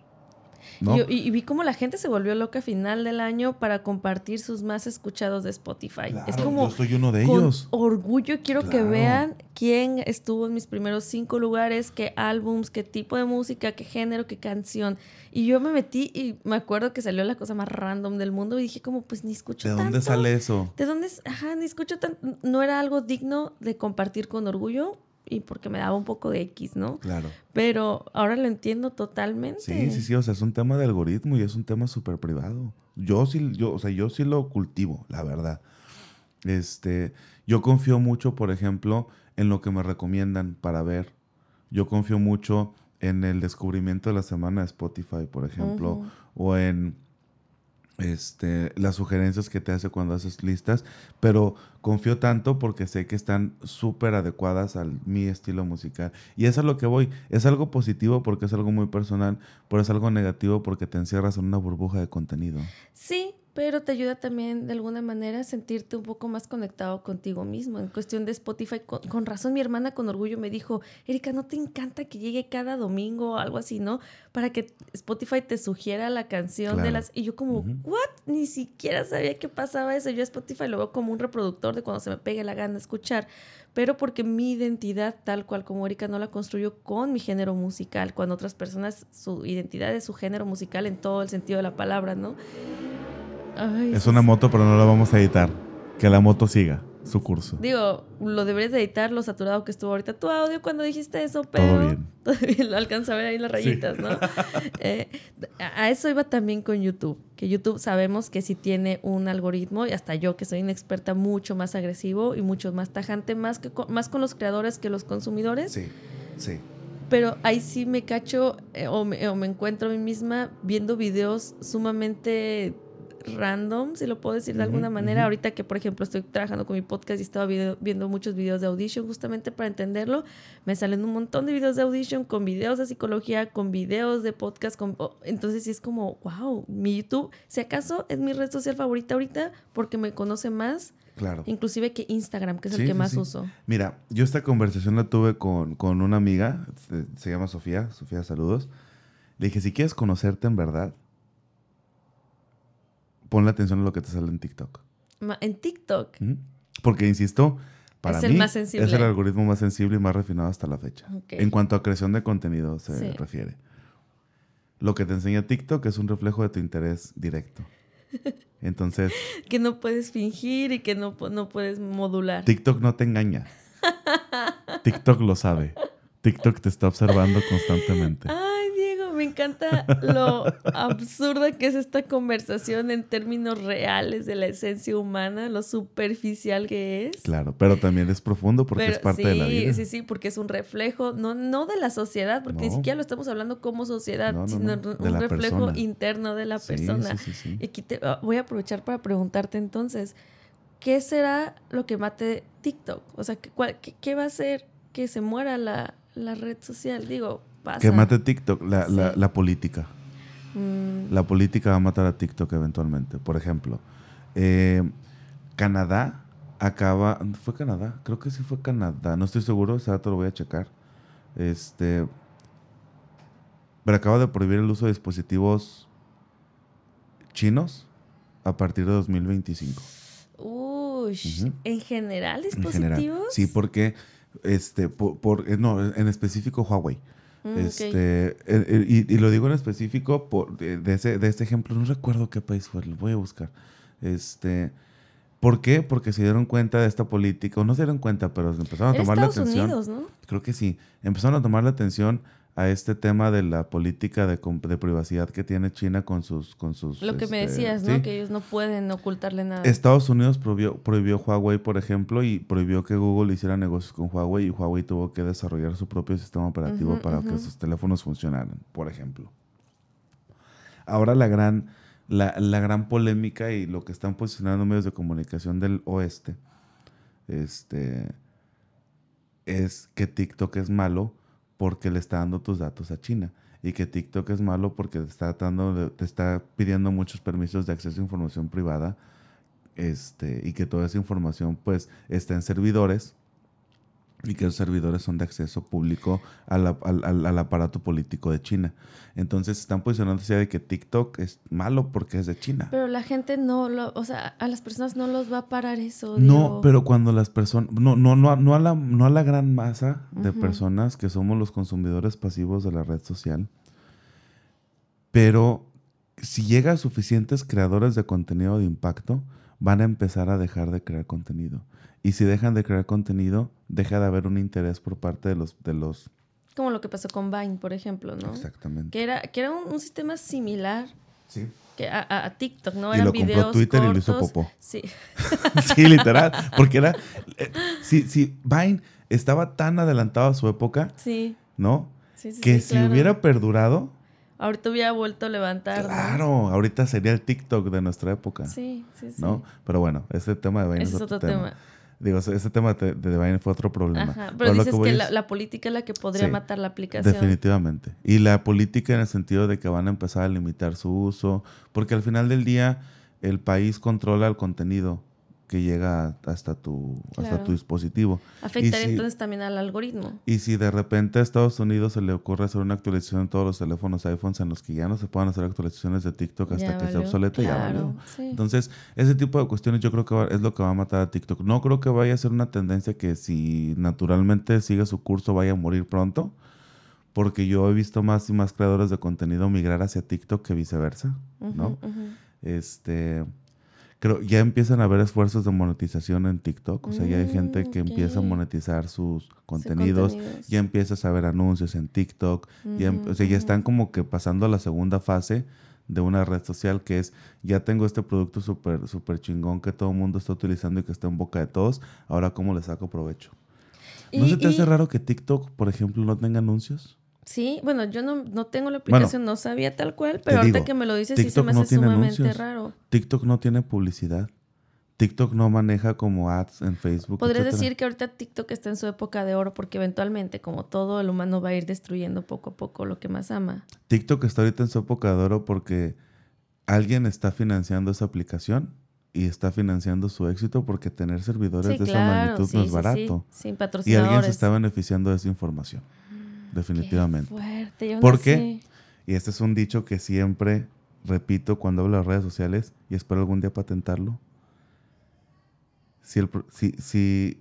Speaker 1: Y, vi cómo la gente se volvió loca a final del año para compartir sus más escuchados de Spotify. es como
Speaker 2: yo soy uno de ellos.
Speaker 1: Orgullo quiero que vean quién estuvo en mis primeros cinco lugares, qué álbums, qué tipo de música, qué género, qué canción. Y yo me metí y me acuerdo que salió la cosa más random del mundo y dije como pues ni escucho
Speaker 2: ¿De dónde sale eso?
Speaker 1: ¿De dónde? Ajá, ni escucho tanto. No era algo digno de compartir con orgullo y porque me daba un poco de X, ¿no?
Speaker 2: Claro.
Speaker 1: Pero ahora lo entiendo totalmente.
Speaker 2: Sí, sí, sí, o sea, es un tema de algoritmo y es un tema súper privado. Yo sí, yo, o sea, yo sí lo cultivo, la verdad. Este, yo confío mucho, por ejemplo, en lo que me recomiendan para ver. Yo confío mucho en el descubrimiento de la semana de Spotify, por ejemplo, o en este, las sugerencias que te hace cuando haces listas, pero confío tanto porque sé que están súper adecuadas a mi estilo musical. Y eso es lo que voy. Es algo positivo porque es algo muy personal, pero es algo negativo porque te encierras en una burbuja de contenido.
Speaker 1: Sí, pero te ayuda también de alguna manera a sentirte un poco más conectado contigo mismo. En cuestión de Spotify, con, razón mi hermana con orgullo me dijo, Erika, ¿no te encanta que llegue cada domingo o algo así, no? Para que Spotify te sugiera la canción de las... Y yo como, ¿what? Ni siquiera sabía que pasaba eso. Yo Spotify lo veo como un reproductor de cuando se me pegue la gana escuchar pero porque mi identidad tal cual como Erika no la construyo con mi género musical, cuando otras personas su identidad es su género musical en todo el sentido de la palabra, ¿no?
Speaker 2: Es una moto, pero no la vamos a editar. Que la moto siga su curso.
Speaker 1: Digo, lo deberías de editar, lo saturado que estuvo ahorita tu audio cuando dijiste eso, pero... Todo bien. Todavía lo alcanza a ver ahí las rayitas, ¿no? Eh, a eso iba también con YouTube, que YouTube sabemos que sí tiene un algoritmo, y hasta yo que soy una experta mucho más agresivo y mucho más tajante, más, que con, más con los creadores que los consumidores.
Speaker 2: Sí, sí.
Speaker 1: Pero ahí sí me cacho eh, o, me, o me encuentro a mí misma viendo videos sumamente random, si lo puedo decir de alguna manera. Ahorita que, por ejemplo, estoy trabajando con mi podcast y estaba viendo muchos videos de Audition justamente para entenderlo, me salen un montón de videos de Audition con videos de psicología, con videos de podcast. Con, oh, entonces sí es como, wow, mi YouTube, si acaso es mi red social favorita ahorita porque me conoce más.
Speaker 2: Claro.
Speaker 1: Inclusive que Instagram, que es el que más uso.
Speaker 2: Mira, yo esta conversación la tuve con, con una amiga, se, se llama Sofía, Sofía, saludos. Le dije, si quieres conocerte en verdad, ponle atención a lo que te sale en TikTok.
Speaker 1: En TikTok.
Speaker 2: Porque, insisto, para es el mí más sensible. es el algoritmo más sensible y más refinado hasta la fecha. En cuanto a creación de contenido se refiere. Lo que te enseña TikTok es un reflejo de tu interés directo. Entonces...
Speaker 1: que no puedes fingir y que no, no puedes modular.
Speaker 2: TikTok no te engaña. TikTok lo sabe. TikTok te está observando constantemente.
Speaker 1: Ah, encanta lo absurda que es esta conversación en términos reales de la esencia humana, lo superficial que es.
Speaker 2: Claro, pero también es profundo porque es parte de la vida.
Speaker 1: Sí, sí, porque es un reflejo, no, no de la sociedad, porque ni siquiera lo estamos hablando como sociedad, sino un reflejo interno de la persona. y aquí te, ah, voy a aprovechar para preguntarte entonces, ¿qué será lo que mate TikTok? O sea, ¿qué, cuál- qué- qué va a hacer que se muera la, la red social? Digo, pasa.
Speaker 2: Que mate TikTok, la, la-
Speaker 1: Sí.
Speaker 2: la política.
Speaker 1: Mm,
Speaker 2: La política va a matar a TikTok eventualmente. Por ejemplo, eh, Canadá acaba. ¿Fue Canadá? Creo que sí fue Canadá. No estoy seguro, o sea, te lo voy a checar. Este. Pero acaba de prohibir el uso de dispositivos chinos a partir de 2025.
Speaker 1: uy,
Speaker 2: Ujú.
Speaker 1: ¿en general
Speaker 2: En
Speaker 1: dispositivos?
Speaker 2: general. Sí, porque. Este, por, por- eh, no, en específico Huawei.
Speaker 1: Mm.
Speaker 2: Este, eh, eh, y, y lo digo en específico por, de, ese, de este ejemplo, no recuerdo qué país fue, lo voy a buscar. Este, ¿Por qué? Porque se dieron cuenta de esta política, o no se dieron cuenta, pero empezaron a tomar la
Speaker 1: Estados
Speaker 2: atención.
Speaker 1: Unidos, ¿no?
Speaker 2: Creo que sí. Empezaron a tomar la atención a este tema de la política de, privacidad que tiene China con sus... Con sus
Speaker 1: Lo que me
Speaker 2: este,
Speaker 1: decías, ¿no?
Speaker 2: sí.
Speaker 1: Que ellos no pueden ocultarle nada.
Speaker 2: Estados Unidos prohibió, prohibió Huawei, por ejemplo, y prohibió que Google hiciera negocios con Huawei y Huawei tuvo que desarrollar su propio sistema operativo para que sus teléfonos funcionaran, por ejemplo. Ahora la gran, la, la gran polémica y lo que están posicionando medios de comunicación del oeste este, es que TikTok es malo porque le está dando tus datos a China. Y que TikTok es malo porque te está, dando, te está pidiendo muchos permisos de acceso a información privada este, y que toda esa información pues está en servidores y que los servidores son de acceso público al, al- al- al aparato político de China. Entonces están posicionándose de que TikTok es malo porque es de China.
Speaker 1: Pero la gente no lo, o sea, a las personas no los va a parar eso.
Speaker 2: No,
Speaker 1: digo.
Speaker 2: pero cuando las personas, no, no, no, no, a la, no a la gran masa de personas que somos los consumidores pasivos de la red social, pero si llega a suficientes creadores de contenido de impacto, van a empezar a dejar de crear contenido. Y si dejan de crear contenido, deja de haber un interés por parte de los... De los
Speaker 1: Como lo que pasó con Vine, por ejemplo, ¿no?
Speaker 2: Exactamente.
Speaker 1: Que era, que era un, un sistema similar
Speaker 2: Sí.
Speaker 1: que a, TikTok, ¿no?
Speaker 2: Y
Speaker 1: Eran
Speaker 2: lo compró
Speaker 1: videos
Speaker 2: Twitter y lo hizo popó.
Speaker 1: Sí.
Speaker 2: sí, literal. Porque era... eh, si, si Vine estaba tan adelantado a su época,
Speaker 1: Sí.
Speaker 2: ¿no?
Speaker 1: Sí, sí,
Speaker 2: que
Speaker 1: sí,
Speaker 2: si
Speaker 1: claro.
Speaker 2: hubiera perdurado,
Speaker 1: Ahorita hubiera vuelto a levantar, ¿no?
Speaker 2: claro, ahorita sería el TikTok de nuestra época,
Speaker 1: Sí, sí, sí.
Speaker 2: ¿no? Pero bueno, ese tema de Vine
Speaker 1: Ese es otro tema.
Speaker 2: Digo, ese tema de, de Vine fue otro problema.
Speaker 1: Ajá. Pero dices que, la, política es la que podría
Speaker 2: Sí,
Speaker 1: matar la aplicación.
Speaker 2: Definitivamente. Y la política en el sentido de que van a empezar a limitar su uso, porque al final del día el país controla el contenido que llega hasta tu, hasta
Speaker 1: Claro.
Speaker 2: tu dispositivo. Si-
Speaker 1: entonces también al algoritmo.
Speaker 2: Y si de repente a Estados Unidos se le ocurre hacer una actualización en todos los teléfonos iPhones en los que ya no se puedan hacer actualizaciones de TikTok hasta
Speaker 1: Ya
Speaker 2: que sea
Speaker 1: valió,
Speaker 2: obsoleto, ya
Speaker 1: claro,
Speaker 2: valió.
Speaker 1: sí.
Speaker 2: Entonces, ese tipo de cuestiones yo creo que va- es lo que va a matar a TikTok. No creo que vaya a ser una tendencia que si naturalmente sigue su curso vaya a morir pronto, porque yo he visto más y más creadores de contenido migrar hacia TikTok que viceversa, ¿no? Este, creo ya empiezan a haber esfuerzos de monetización en TikTok, o sea, ya hay gente
Speaker 1: Mm,
Speaker 2: que empieza a monetizar sus contenidos,
Speaker 1: contenidos.
Speaker 2: ya empiezas a ver anuncios en TikTok, ya,
Speaker 1: Ujú,
Speaker 2: o sea, ya están como que pasando a la segunda fase de una red social que es, ya tengo este producto súper súper chingón que todo el mundo está utilizando y que está en boca de todos, ahora cómo le saco provecho. ¿No
Speaker 1: Y-
Speaker 2: se te hace raro que TikTok, por ejemplo, no tenga anuncios?
Speaker 1: Sí, bueno, yo no, no tengo la aplicación, no sabía tal cual, pero ahorita
Speaker 2: digo,
Speaker 1: que me lo dices sí se me
Speaker 2: no
Speaker 1: hace
Speaker 2: tiene
Speaker 1: sumamente
Speaker 2: anuncios.
Speaker 1: raro.
Speaker 2: TikTok no tiene publicidad. TikTok no maneja como ads en Facebook.
Speaker 1: Podrías
Speaker 2: etcétera.
Speaker 1: decir que ahorita TikTok está en su época de oro porque eventualmente, como todo, el humano va a ir destruyendo poco a poco lo que más ama.
Speaker 2: TikTok está ahorita en su época de oro porque alguien está financiando esa aplicación y está financiando su éxito porque tener servidores
Speaker 1: Sí,
Speaker 2: de esa magnitud
Speaker 1: sí,
Speaker 2: no es
Speaker 1: sí,
Speaker 2: barato.
Speaker 1: sí, sin
Speaker 2: Y
Speaker 1: patrocinadores.
Speaker 2: alguien se está beneficiando de esa información. Definitivamente.
Speaker 1: Qué fuerte, yo no
Speaker 2: ¿Por qué?
Speaker 1: sé.
Speaker 2: Y este es un dicho que siempre repito cuando hablo de redes sociales y espero algún día patentarlo. Si el, si, si,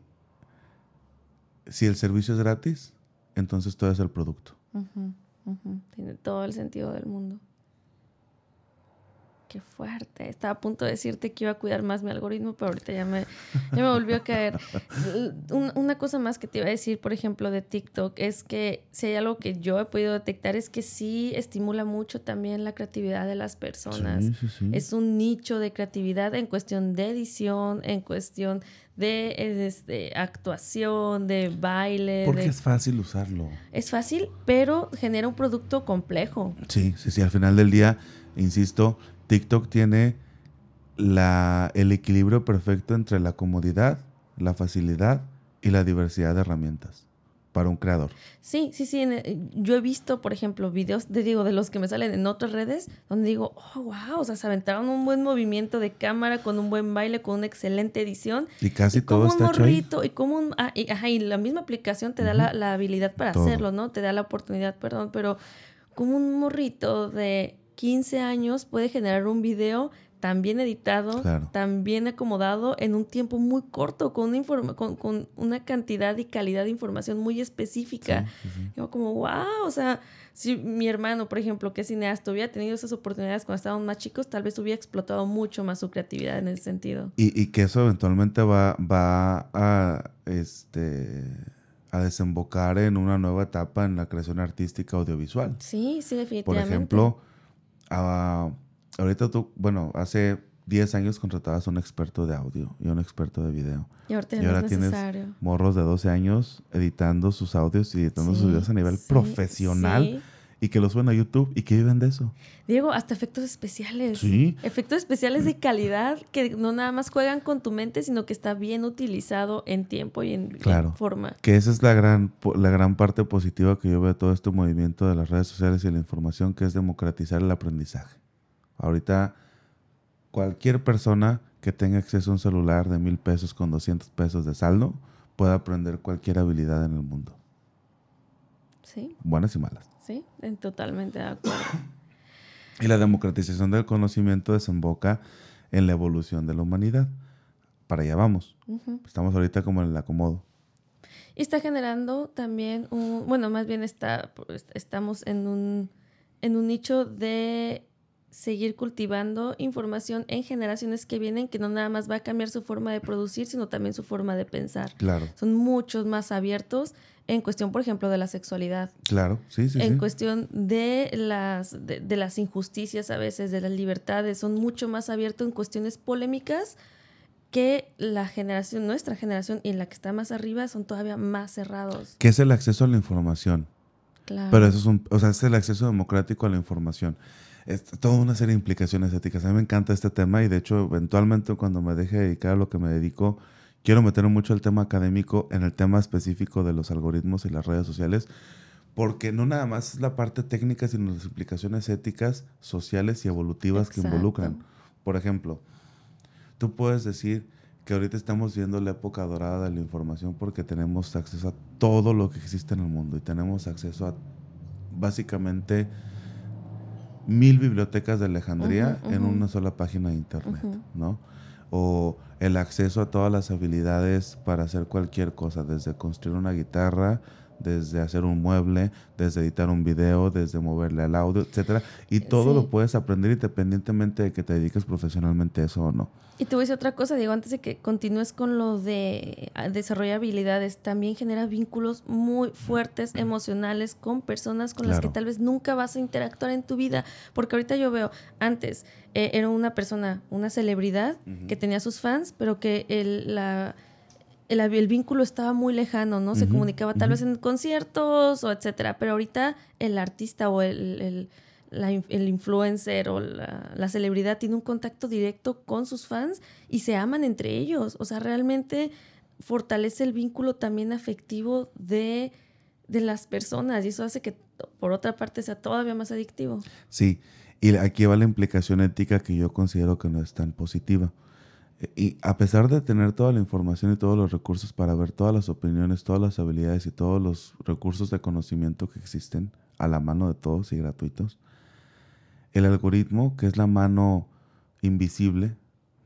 Speaker 2: si el servicio es gratis, entonces todo es el producto.
Speaker 1: Tiene todo el sentido del mundo. Qué fuerte. Estaba a punto de decirte que iba a cuidar más mi algoritmo, pero ahorita ya me, ya me volvió a caer. Un- una cosa más que te iba a decir, por ejemplo, de TikTok, es que si hay algo que yo he podido detectar es que sí estimula mucho también la creatividad de las personas.
Speaker 2: Sí, sí, sí.
Speaker 1: Es un nicho de creatividad en cuestión de edición, en cuestión de este, actuación, de baile.
Speaker 2: Porque
Speaker 1: de-
Speaker 2: es fácil usarlo.
Speaker 1: es fácil, pero genera un producto complejo.
Speaker 2: Sí, sí, sí. Al final del día, insisto, TikTok tiene la, el equilibrio perfecto entre la comodidad, la facilidad y la diversidad de herramientas para un creador.
Speaker 1: Sí, sí, sí. Yo he visto, por ejemplo, videos de, digo, de los que me salen en otras redes, donde digo, oh, wow, o sea, se aventaron un buen movimiento de cámara, con un buen baile, con una excelente edición.
Speaker 2: Y casi todo está
Speaker 1: morrito, Y como un, ah, y, ajá, y la misma aplicación te da la, la, habilidad para hacerlo, ¿no? Te da la oportunidad, perdón, pero como un morrito de 15 años puede generar un video tan bien editado, tan bien acomodado en un tiempo muy corto, con una, con, con, una cantidad y calidad de información muy específica. Yo como, wow, o sea, si mi hermano, por ejemplo, que es cineasta, hubiera tenido esas oportunidades cuando estábamos más chicos, tal vez hubiera explotado mucho más su creatividad en ese sentido.
Speaker 2: Y, y que eso eventualmente va, va a, este, a desembocar en una nueva etapa en la creación artística audiovisual.
Speaker 1: Sí, sí, definitivamente.
Speaker 2: Por ejemplo, a ahorita tú, bueno, hace 10 años contratabas a un experto de audio y un experto de video.
Speaker 1: Y ahora, tienes
Speaker 2: morros de 12 años editando sus audios y editando sus videos a nivel profesional. Y que los suben a YouTube y que viven de eso.
Speaker 1: Diego, hasta efectos especiales.
Speaker 2: Sí.
Speaker 1: Efectos especiales de calidad que no nada más juegan con tu mente, sino que está bien utilizado en tiempo y en,
Speaker 2: claro,
Speaker 1: forma.
Speaker 2: Que esa es la gran, la gran parte positiva que yo veo de todo este movimiento de las redes sociales y la información, que es democratizar el aprendizaje. Ahorita cualquier persona que tenga acceso a un celular de mil pesos con 200 pesos de saldo puede aprender cualquier habilidad en el mundo.
Speaker 1: Sí.
Speaker 2: Buenas y malas.
Speaker 1: Sí, totalmente de acuerdo.
Speaker 2: Y la democratización del conocimiento desemboca en la evolución de la humanidad. Para allá vamos. Estamos ahorita como en el acomodo.
Speaker 1: Y está generando también un, bueno, más bien está, pues, estamos en un, en un nicho de seguir cultivando información en generaciones que vienen que no nada más va a cambiar su forma de producir, sino también su forma de pensar.
Speaker 2: Claro.
Speaker 1: Son muchos más abiertos en cuestión, por ejemplo, de la sexualidad.
Speaker 2: Claro, sí, sí.
Speaker 1: En cuestión de las, de, las injusticias a veces, de las libertades, son mucho más abiertos en cuestiones polémicas que la generación, nuestra generación y la que está más arriba son todavía más cerrados.
Speaker 2: ¿Qué es el acceso a la información?
Speaker 1: Claro.
Speaker 2: Pero eso es un, o sea, es el acceso democrático a la información es toda una serie de implicaciones éticas. A mí me encanta este tema y de hecho eventualmente cuando me deje dedicar a lo que me dedico, quiero meter mucho el tema académico en el tema específico de los algoritmos y las redes sociales, porque no nada más es la parte técnica, sino las implicaciones éticas, sociales y evolutivas que involucran. Por ejemplo, tú puedes decir que ahorita estamos viendo la época dorada de la información porque tenemos acceso a todo lo que existe en el mundo y tenemos acceso a básicamente mil bibliotecas de Alejandría en una sola página de internet, ¿no? O el acceso a todas las habilidades para hacer cualquier cosa, desde construir una guitarra, desde hacer un mueble, desde editar un video, desde moverle al audio, etcétera, y todo lo puedes aprender independientemente de que te dediques profesionalmente a eso o no.
Speaker 1: Y te voy a decir otra cosa, digo, antes de que continúes con lo de ah, desarrollar habilidades, también genera vínculos muy fuertes, emocionales, con personas con las que tal vez nunca vas a interactuar en tu vida. Porque ahorita yo veo, antes eh, era una persona, una celebridad que tenía sus fans, pero que el, la, el, vínculo estaba muy lejano, ¿no? Se comunicaba tal vez en conciertos o etcétera. Pero ahorita el artista o el el influencer o la, celebridad tiene un contacto directo con sus fans y se aman entre ellos. O sea, realmente fortalece el vínculo también afectivo de, de las personas y eso hace que, por otra parte, sea todavía más adictivo.
Speaker 2: Sí, y aquí va la implicación ética que yo considero que no es tan positiva. Y a pesar de tener toda la información y todos los recursos para ver todas las opiniones, todas las habilidades y todos los recursos de conocimiento que existen a la mano de todos y gratuitos, el algoritmo, que es la mano invisible,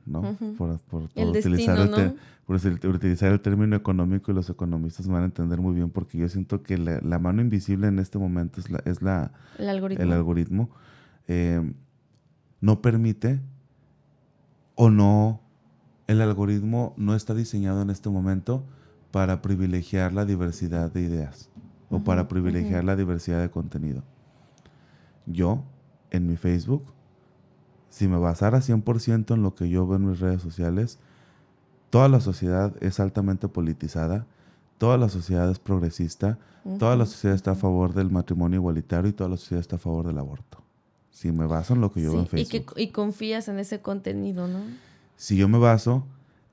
Speaker 2: ¿no? por, utilizar el por utilizar el término económico y los economistas me van a entender muy bien porque yo siento que la, mano invisible en este momento es, la, es la,
Speaker 1: el algoritmo,
Speaker 2: el algoritmo eh, no permite o no, el algoritmo no está diseñado en este momento para privilegiar la diversidad de ideas o para privilegiar la diversidad de contenido. Yo, en mi Facebook, si me basara 100% en lo que yo veo en mis redes sociales, toda la sociedad es altamente politizada, toda la sociedad es progresista, toda la sociedad está a favor del matrimonio igualitario y toda la sociedad está a favor del aborto. si me baso en lo que yo veo en
Speaker 1: y,
Speaker 2: Facebook.
Speaker 1: que, y confías en ese contenido, ¿no?
Speaker 2: Si yo me baso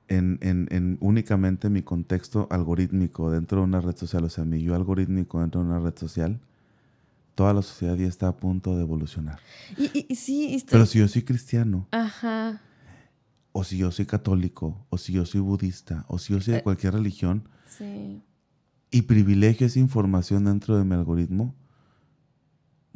Speaker 2: en, en- en únicamente mi contexto algorítmico dentro de una red social, o sea, mi yo algorítmico dentro de una red social, toda la sociedad ya está a punto de evolucionar.
Speaker 1: Y, sí, estoy-
Speaker 2: Pero si yo soy cristiano,
Speaker 1: Ajá.
Speaker 2: o si yo soy católico, o si yo soy budista, o si yo soy de
Speaker 1: Eh.
Speaker 2: cualquier religión,
Speaker 1: Sí.
Speaker 2: y privilegio esa información dentro de mi algoritmo,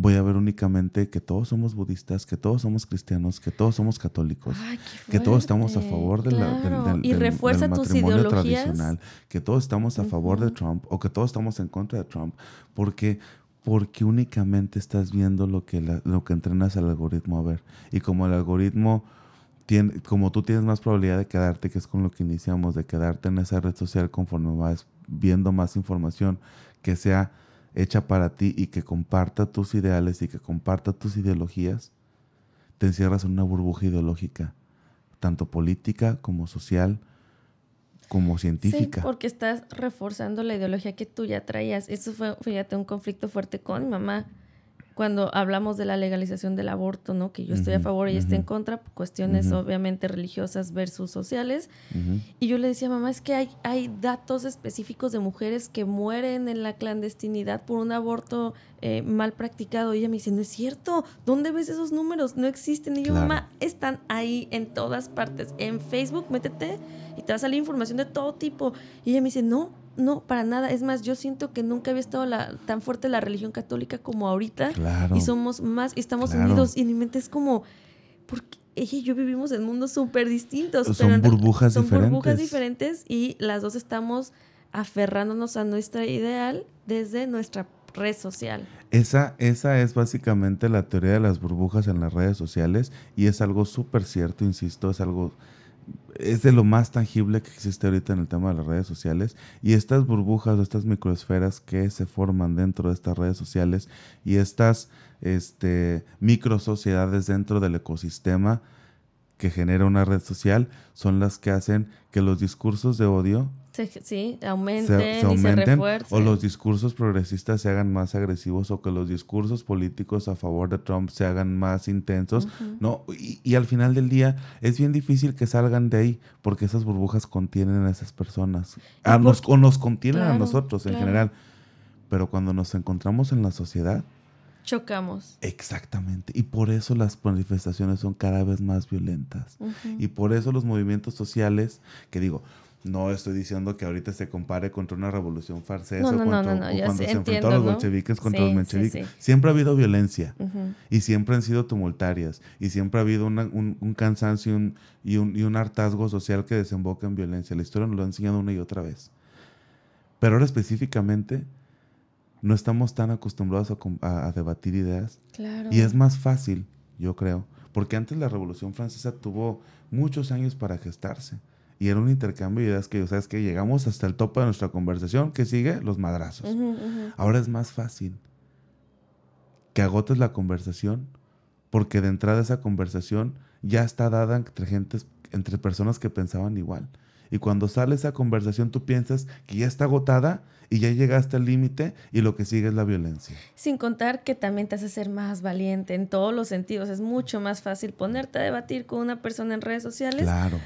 Speaker 2: voy a ver únicamente que todos somos budistas, que todos somos cristianos, que todos somos católicos,
Speaker 1: Ay,
Speaker 2: que todos estamos a favor de la-
Speaker 1: Claro,
Speaker 2: del-
Speaker 1: y
Speaker 2: del-
Speaker 1: refuerza
Speaker 2: del
Speaker 1: tus
Speaker 2: matrimonio
Speaker 1: ideologías.
Speaker 2: tradicional, que todos estamos a favor de. Trump o que todos estamos en contra de Trump, porque porque únicamente estás viendo lo que la- lo que entrenas al algoritmo a ver y como el algoritmo tiene, como tú tienes más probabilidad de quedarte, que es con lo que iniciamos, de quedarte en esa red social conforme vas viendo más información que sea hecha para ti y que comparta tus ideales y que comparta tus ideologías, te encierras en una burbuja ideológica, tanto política como social, como científica.
Speaker 1: Sí, porque estás reforzando la ideología que tú ya traías. Eso fue, fíjate, un conflicto fuerte con mi mamá cuando hablamos de la legalización del aborto, ¿no? Que yo estoy a favor y está en contra, por cuestiones
Speaker 2: Ujú.
Speaker 1: obviamente religiosas versus sociales.
Speaker 2: Ujú.
Speaker 1: Y yo le decía, mamá, es que hay, hay datos específicos de mujeres que mueren en la clandestinidad por un aborto eh, mal practicado. Y ella me dice, no es cierto, ¿dónde ves esos números? No existen. Y yo,
Speaker 2: Claro.
Speaker 1: mamá, están ahí en todas partes. En Facebook, métete y te va a salir información de todo tipo. Y ella me dice, no, no, para nada. Es más, yo siento que nunca había estado la, tan fuerte la religión católica como ahorita.
Speaker 2: Claro.
Speaker 1: Y somos más, y estamos
Speaker 2: Claro.
Speaker 1: unidos. Y en mi mente es como, porque ella y yo vivimos en mundos súper distintos.
Speaker 2: Son
Speaker 1: pero
Speaker 2: burbujas
Speaker 1: son burbujas
Speaker 2: diferentes.
Speaker 1: diferentes y las dos estamos aferrándonos a nuestra ideal desde nuestra red social.
Speaker 2: Esa, esa es básicamente la teoría de las burbujas en las redes sociales y es algo súper cierto, insisto, es algo, es de lo más tangible que existe ahorita en el tema de las redes sociales. Y estas burbujas, estas microesferas que se forman dentro de estas redes sociales y estas este, micro sociedades dentro del ecosistema que genera una red social son las que hacen que los discursos de odio
Speaker 1: Se- sí,
Speaker 2: se,
Speaker 1: aumenten,
Speaker 2: se
Speaker 1: y se refuercen.
Speaker 2: o los discursos progresistas se hagan más agresivos o que los discursos políticos a favor de Trump se hagan más intensos. No, y, y al final del día es bien difícil que salgan de ahí porque esas burbujas contienen a esas personas. A
Speaker 1: por-
Speaker 2: nos- o nos contienen a nosotros en
Speaker 1: claro.
Speaker 2: general. Pero cuando nos encontramos en la sociedad,
Speaker 1: Chocamos.
Speaker 2: exactamente. Y por eso las manifestaciones son cada vez más violentas. Y por eso los movimientos sociales, que digo, no estoy diciendo que ahorita se compare contra una revolución francesa
Speaker 1: No,
Speaker 2: o
Speaker 1: no, no,
Speaker 2: contra-
Speaker 1: no, no,
Speaker 2: o
Speaker 1: ya
Speaker 2: cuando
Speaker 1: sé,
Speaker 2: se enfrentó a los bolcheviques contra
Speaker 1: Sí,
Speaker 2: los mencheviques.
Speaker 1: sí.
Speaker 2: Siempre ha habido violencia y siempre han sido tumultarias y siempre ha habido una- un, un cansancio y un, y, un, y un hartazgo social que desemboca en violencia. La historia nos lo ha enseñado una y otra vez. Pero ahora específicamente no estamos tan acostumbrados a- a debatir ideas
Speaker 1: Claro.
Speaker 2: y es más fácil, yo creo, porque antes la Revolución Francesa tuvo muchos años para gestarse. Y era un intercambio de ideas que, ¿sabes que Llegamos hasta el tope de nuestra conversación, que sigue los madrazos. Ahora es más fácil que agotes la conversación, porque de entrada esa conversación ya está dada entre gentes, entre personas que pensaban igual. Y cuando sale esa conversación tú piensas que ya está agotada y ya llegaste al límite y lo que sigue es la violencia.
Speaker 1: Sin contar que también te hace ser más valiente en todos los sentidos. Es mucho más fácil ponerte a debatir con una persona en redes sociales
Speaker 2: Claro.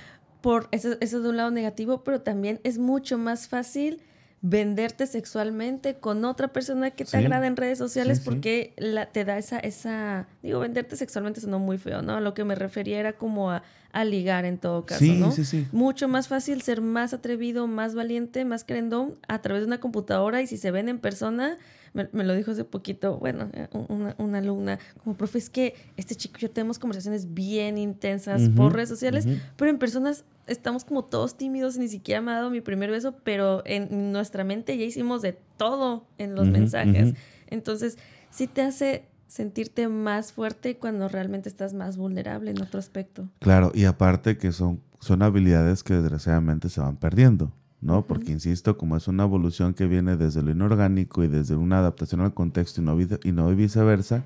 Speaker 1: Por eso, eso de un lado negativo, pero también es mucho más fácil venderte sexualmente con otra persona que te
Speaker 2: Sí.
Speaker 1: agrada en redes sociales
Speaker 2: Sí, sí.
Speaker 1: porque la, te da esa, esa, digo, venderte sexualmente sonó muy feo, ¿no? A lo que me refería era como a, a ligar en todo caso, ¿no?
Speaker 2: sí, sí.
Speaker 1: Mucho más fácil ser más atrevido, más valiente, más crendón a través de una computadora y si se ven en persona, me, me lo dijo hace poquito, bueno, eh, una, una alumna, como profe, es que este chico y yo tenemos conversaciones bien intensas por redes sociales, pero en personas estamos como todos tímidos, ni siquiera me ha dado mi primer beso, pero en nuestra mente ya hicimos de todo en los mensajes. Entonces, sí te hace sentirte más fuerte cuando realmente estás más vulnerable en otro aspecto.
Speaker 2: Claro, y aparte que son, son habilidades que desgraciadamente se van perdiendo, ¿no? Porque, insisto, como es una evolución que viene desde lo inorgánico y desde una adaptación al contexto y no, y no viceversa,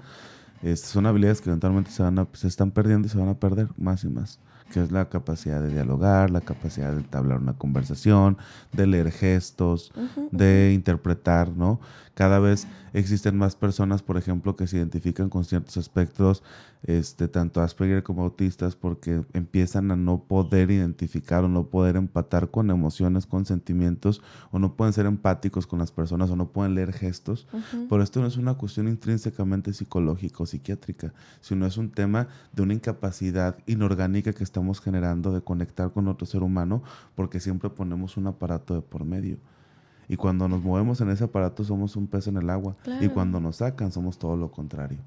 Speaker 2: este, son habilidades que eventualmente se, van a- se están perdiendo y se van a perder más y más, que es la capacidad de dialogar, la capacidad de entablar una conversación, de leer gestos, de interpretar, ¿no? Cada vez existen más personas, por ejemplo, que se identifican con ciertos aspectos, este, tanto Asperger como autistas, porque empiezan a no poder identificar o no poder empatar con emociones, con sentimientos, o no pueden ser empáticos con las personas, o no pueden leer gestos. Pero esto no es una cuestión intrínsecamente psicológica o psiquiátrica, sino es un tema de una incapacidad inorgánica que estamos generando de conectar con otro ser humano, porque siempre ponemos un aparato de por medio. Y cuando nos movemos en ese aparato somos un pez en el agua. Y cuando nos sacan somos todo lo contrario.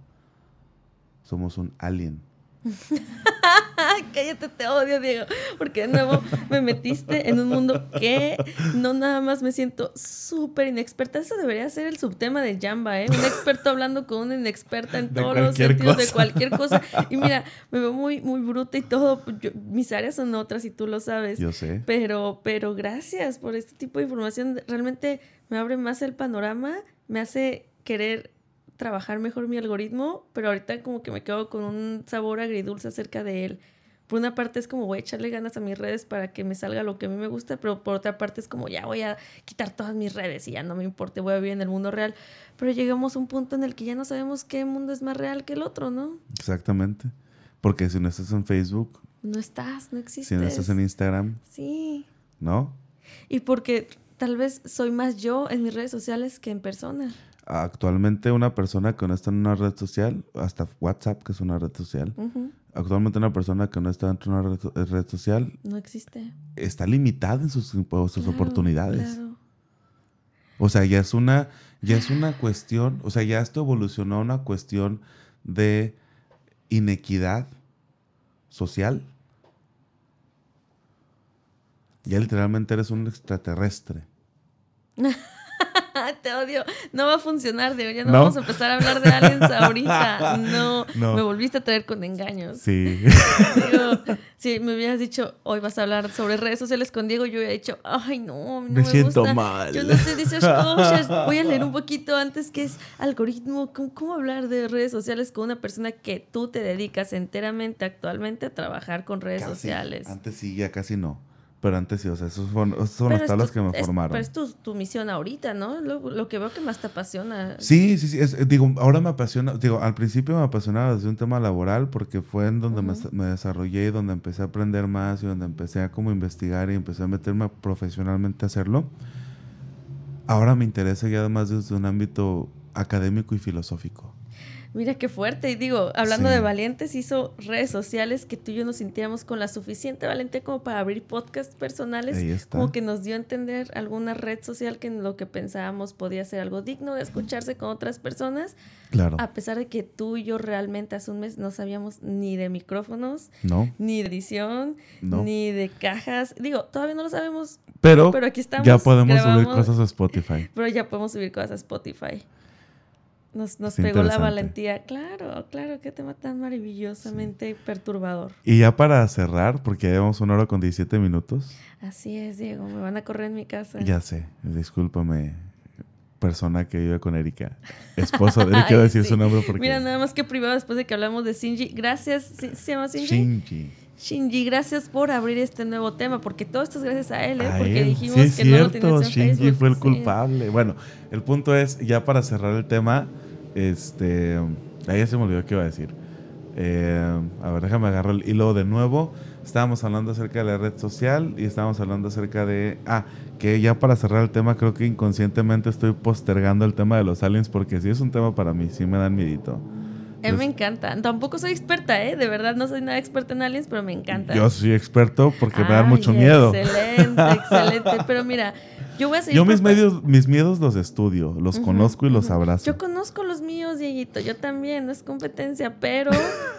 Speaker 2: Somos un alien.
Speaker 1: Cállate, te odio, Diego. Porque de nuevo me metiste en un mundo que no nada más me siento súper inexperta. Eso debería ser el subtema de Jamba, ¿eh? Un experto hablando con una inexperta en todos los sentidos de cualquier cosa. Y mira, me veo muy, muy bruta y todo. mis áreas son otras y tú lo sabes.
Speaker 2: Yo sé.
Speaker 1: Pero, pero gracias por este tipo de información. Realmente me abre más el panorama, me hace querer trabajar mejor mi algoritmo, pero ahorita como que me quedo con un sabor agridulce acerca de él. Por una parte es como voy a echarle ganas a mis redes para que me salga lo que a mí me gusta, pero por otra parte es como ya voy a quitar todas mis redes y ya no me importa, voy a vivir en el mundo real. Pero llegamos a un punto en el que ya no sabemos qué mundo es más real que el otro, ¿no?
Speaker 2: Exactamente. Porque si no estás en Facebook...
Speaker 1: No estás, no existes.
Speaker 2: Si no estás en Instagram...
Speaker 1: Sí.
Speaker 2: ¿No?
Speaker 1: Y porque tal vez soy más yo en mis redes sociales que en persona
Speaker 2: actualmente una persona que no está en una red social, hasta WhatsApp, que es una red social, actualmente una persona que no está en una red, social,
Speaker 1: no existe.
Speaker 2: Está limitada en sus, sus oportunidades. O sea, ya es una, ya es una cuestión, o sea, ya esto evolucionó a una cuestión de inequidad social. Ya literalmente eres un extraterrestre.
Speaker 1: te odio. No va a funcionar, digo, ya no, vamos a empezar a hablar de aliens ahorita. No, me volviste a traer con engaños.
Speaker 2: Sí.
Speaker 1: Digo, si me hubieras dicho, hoy vas a hablar sobre redes sociales con Diego, yo hubiera dicho, ay, no, no me, siento mal. Yo no sé de esas cosas. Voy a leer un poquito antes que es algoritmo. ¿Cómo, ¿Cómo, hablar de redes sociales con una persona que tú te dedicas enteramente actualmente a trabajar con redes sociales?
Speaker 2: Antes sí, ya casi no. Pero antes sí, o sea, esos, son las tablas que me formaron.
Speaker 1: Pero es tu, misión ahorita, ¿no? Lo, que veo que más te apasiona.
Speaker 2: Sí, sí, sí. digo, ahora me apasiona. Digo, al principio me apasionaba desde un tema laboral porque fue en donde me, desarrollé y donde empecé a aprender más y donde empecé a como investigar y empecé a meterme profesionalmente a hacerlo. Ahora me interesa ya además desde un ámbito académico y filosófico.
Speaker 1: Mira qué fuerte. Y digo, hablando de valientes, hizo redes sociales que tú y yo nos sintiéramos con la suficiente valentía como para abrir podcasts personales. Como que nos dio a entender alguna red social que en lo que pensábamos podía ser algo digno de escucharse con otras personas.
Speaker 2: Claro.
Speaker 1: A pesar de que tú y yo realmente hace un mes no sabíamos ni de micrófonos, ni de edición, ni de cajas. Digo, todavía no lo sabemos.
Speaker 2: Pero, pero aquí estamos. Ya podemos subir cosas a Spotify.
Speaker 1: Pero ya podemos subir cosas a Spotify. Nos, nos pegó la valentía. Claro, claro, qué tema tan maravillosamente perturbador.
Speaker 2: Y ya para cerrar, porque ya llevamos una hora con 17 minutos.
Speaker 1: Así es, Diego, me van a correr en mi casa.
Speaker 2: Ya sé, discúlpame, persona que vive con Erika. Esposa de Erika, quiero decir su nombre porque...
Speaker 1: Mira, nada más que privado después de que hablamos de Shinji. Gracias, ¿se llama Shinji?
Speaker 2: Shinji.
Speaker 1: Shinji, gracias por abrir este nuevo tema, porque todo esto es gracias a él, ¿eh? porque dijimos que no lo tenías
Speaker 2: en Shinji fue el culpable. Bueno, el punto es, ya para cerrar el tema, este. Ahí ya se me olvidó qué iba a decir. Eh, a ver, déjame agarrar el hilo de nuevo. Estábamos hablando acerca de la red social y estábamos hablando acerca de. Ah, que ya para cerrar el tema, creo que inconscientemente estoy postergando el tema de los aliens porque sí es un tema para mí, sí me dan miedito.
Speaker 1: A mí me encanta. Tampoco soy experta, ¿eh? De verdad no soy nada experta en aliens, pero me encanta.
Speaker 2: Yo soy experto porque me da mucho miedo.
Speaker 1: Excelente, excelente. Pero mira, yo voy a seguir.
Speaker 2: Yo mis, medios, mis miedos los estudio, los conozco y los abrazo.
Speaker 1: Yo conozco los míos, Dieguito. Yo también, no es competencia, pero,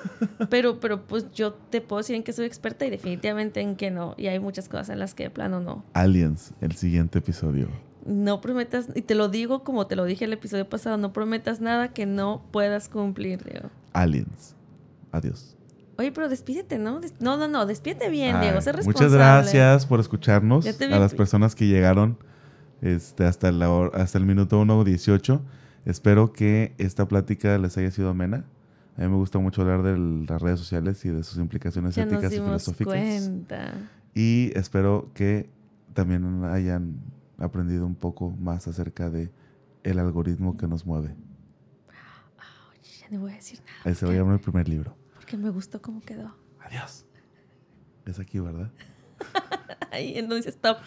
Speaker 1: pero, pero pues yo te puedo decir en que soy experta y definitivamente en que no. Y hay muchas cosas en las que de plano no.
Speaker 2: Aliens, el siguiente episodio
Speaker 1: no prometas, y te lo digo como te lo dije el episodio pasado, no prometas nada que no puedas cumplir, Diego.
Speaker 2: Aliens. Adiós.
Speaker 1: Oye, pero despídete, ¿no? No, no, no, despídete bien, Diego, sé responsable.
Speaker 2: Muchas gracias por escucharnos, a las personas que llegaron este, hasta, el, hasta el minuto 1.18. Espero que esta plática les haya sido amena. A mí me gusta mucho hablar de las redes sociales y de sus implicaciones éticas y filosóficas. Cuenta. Y espero que también hayan aprendido un poco más acerca de El algoritmo que nos mueve.
Speaker 1: Oye, ya no voy a decir nada.
Speaker 2: Ese va a llamar el primer libro.
Speaker 1: Porque me gustó cómo quedó.
Speaker 2: Adiós. Es aquí, ¿verdad?
Speaker 1: Ahí en donde dice stop.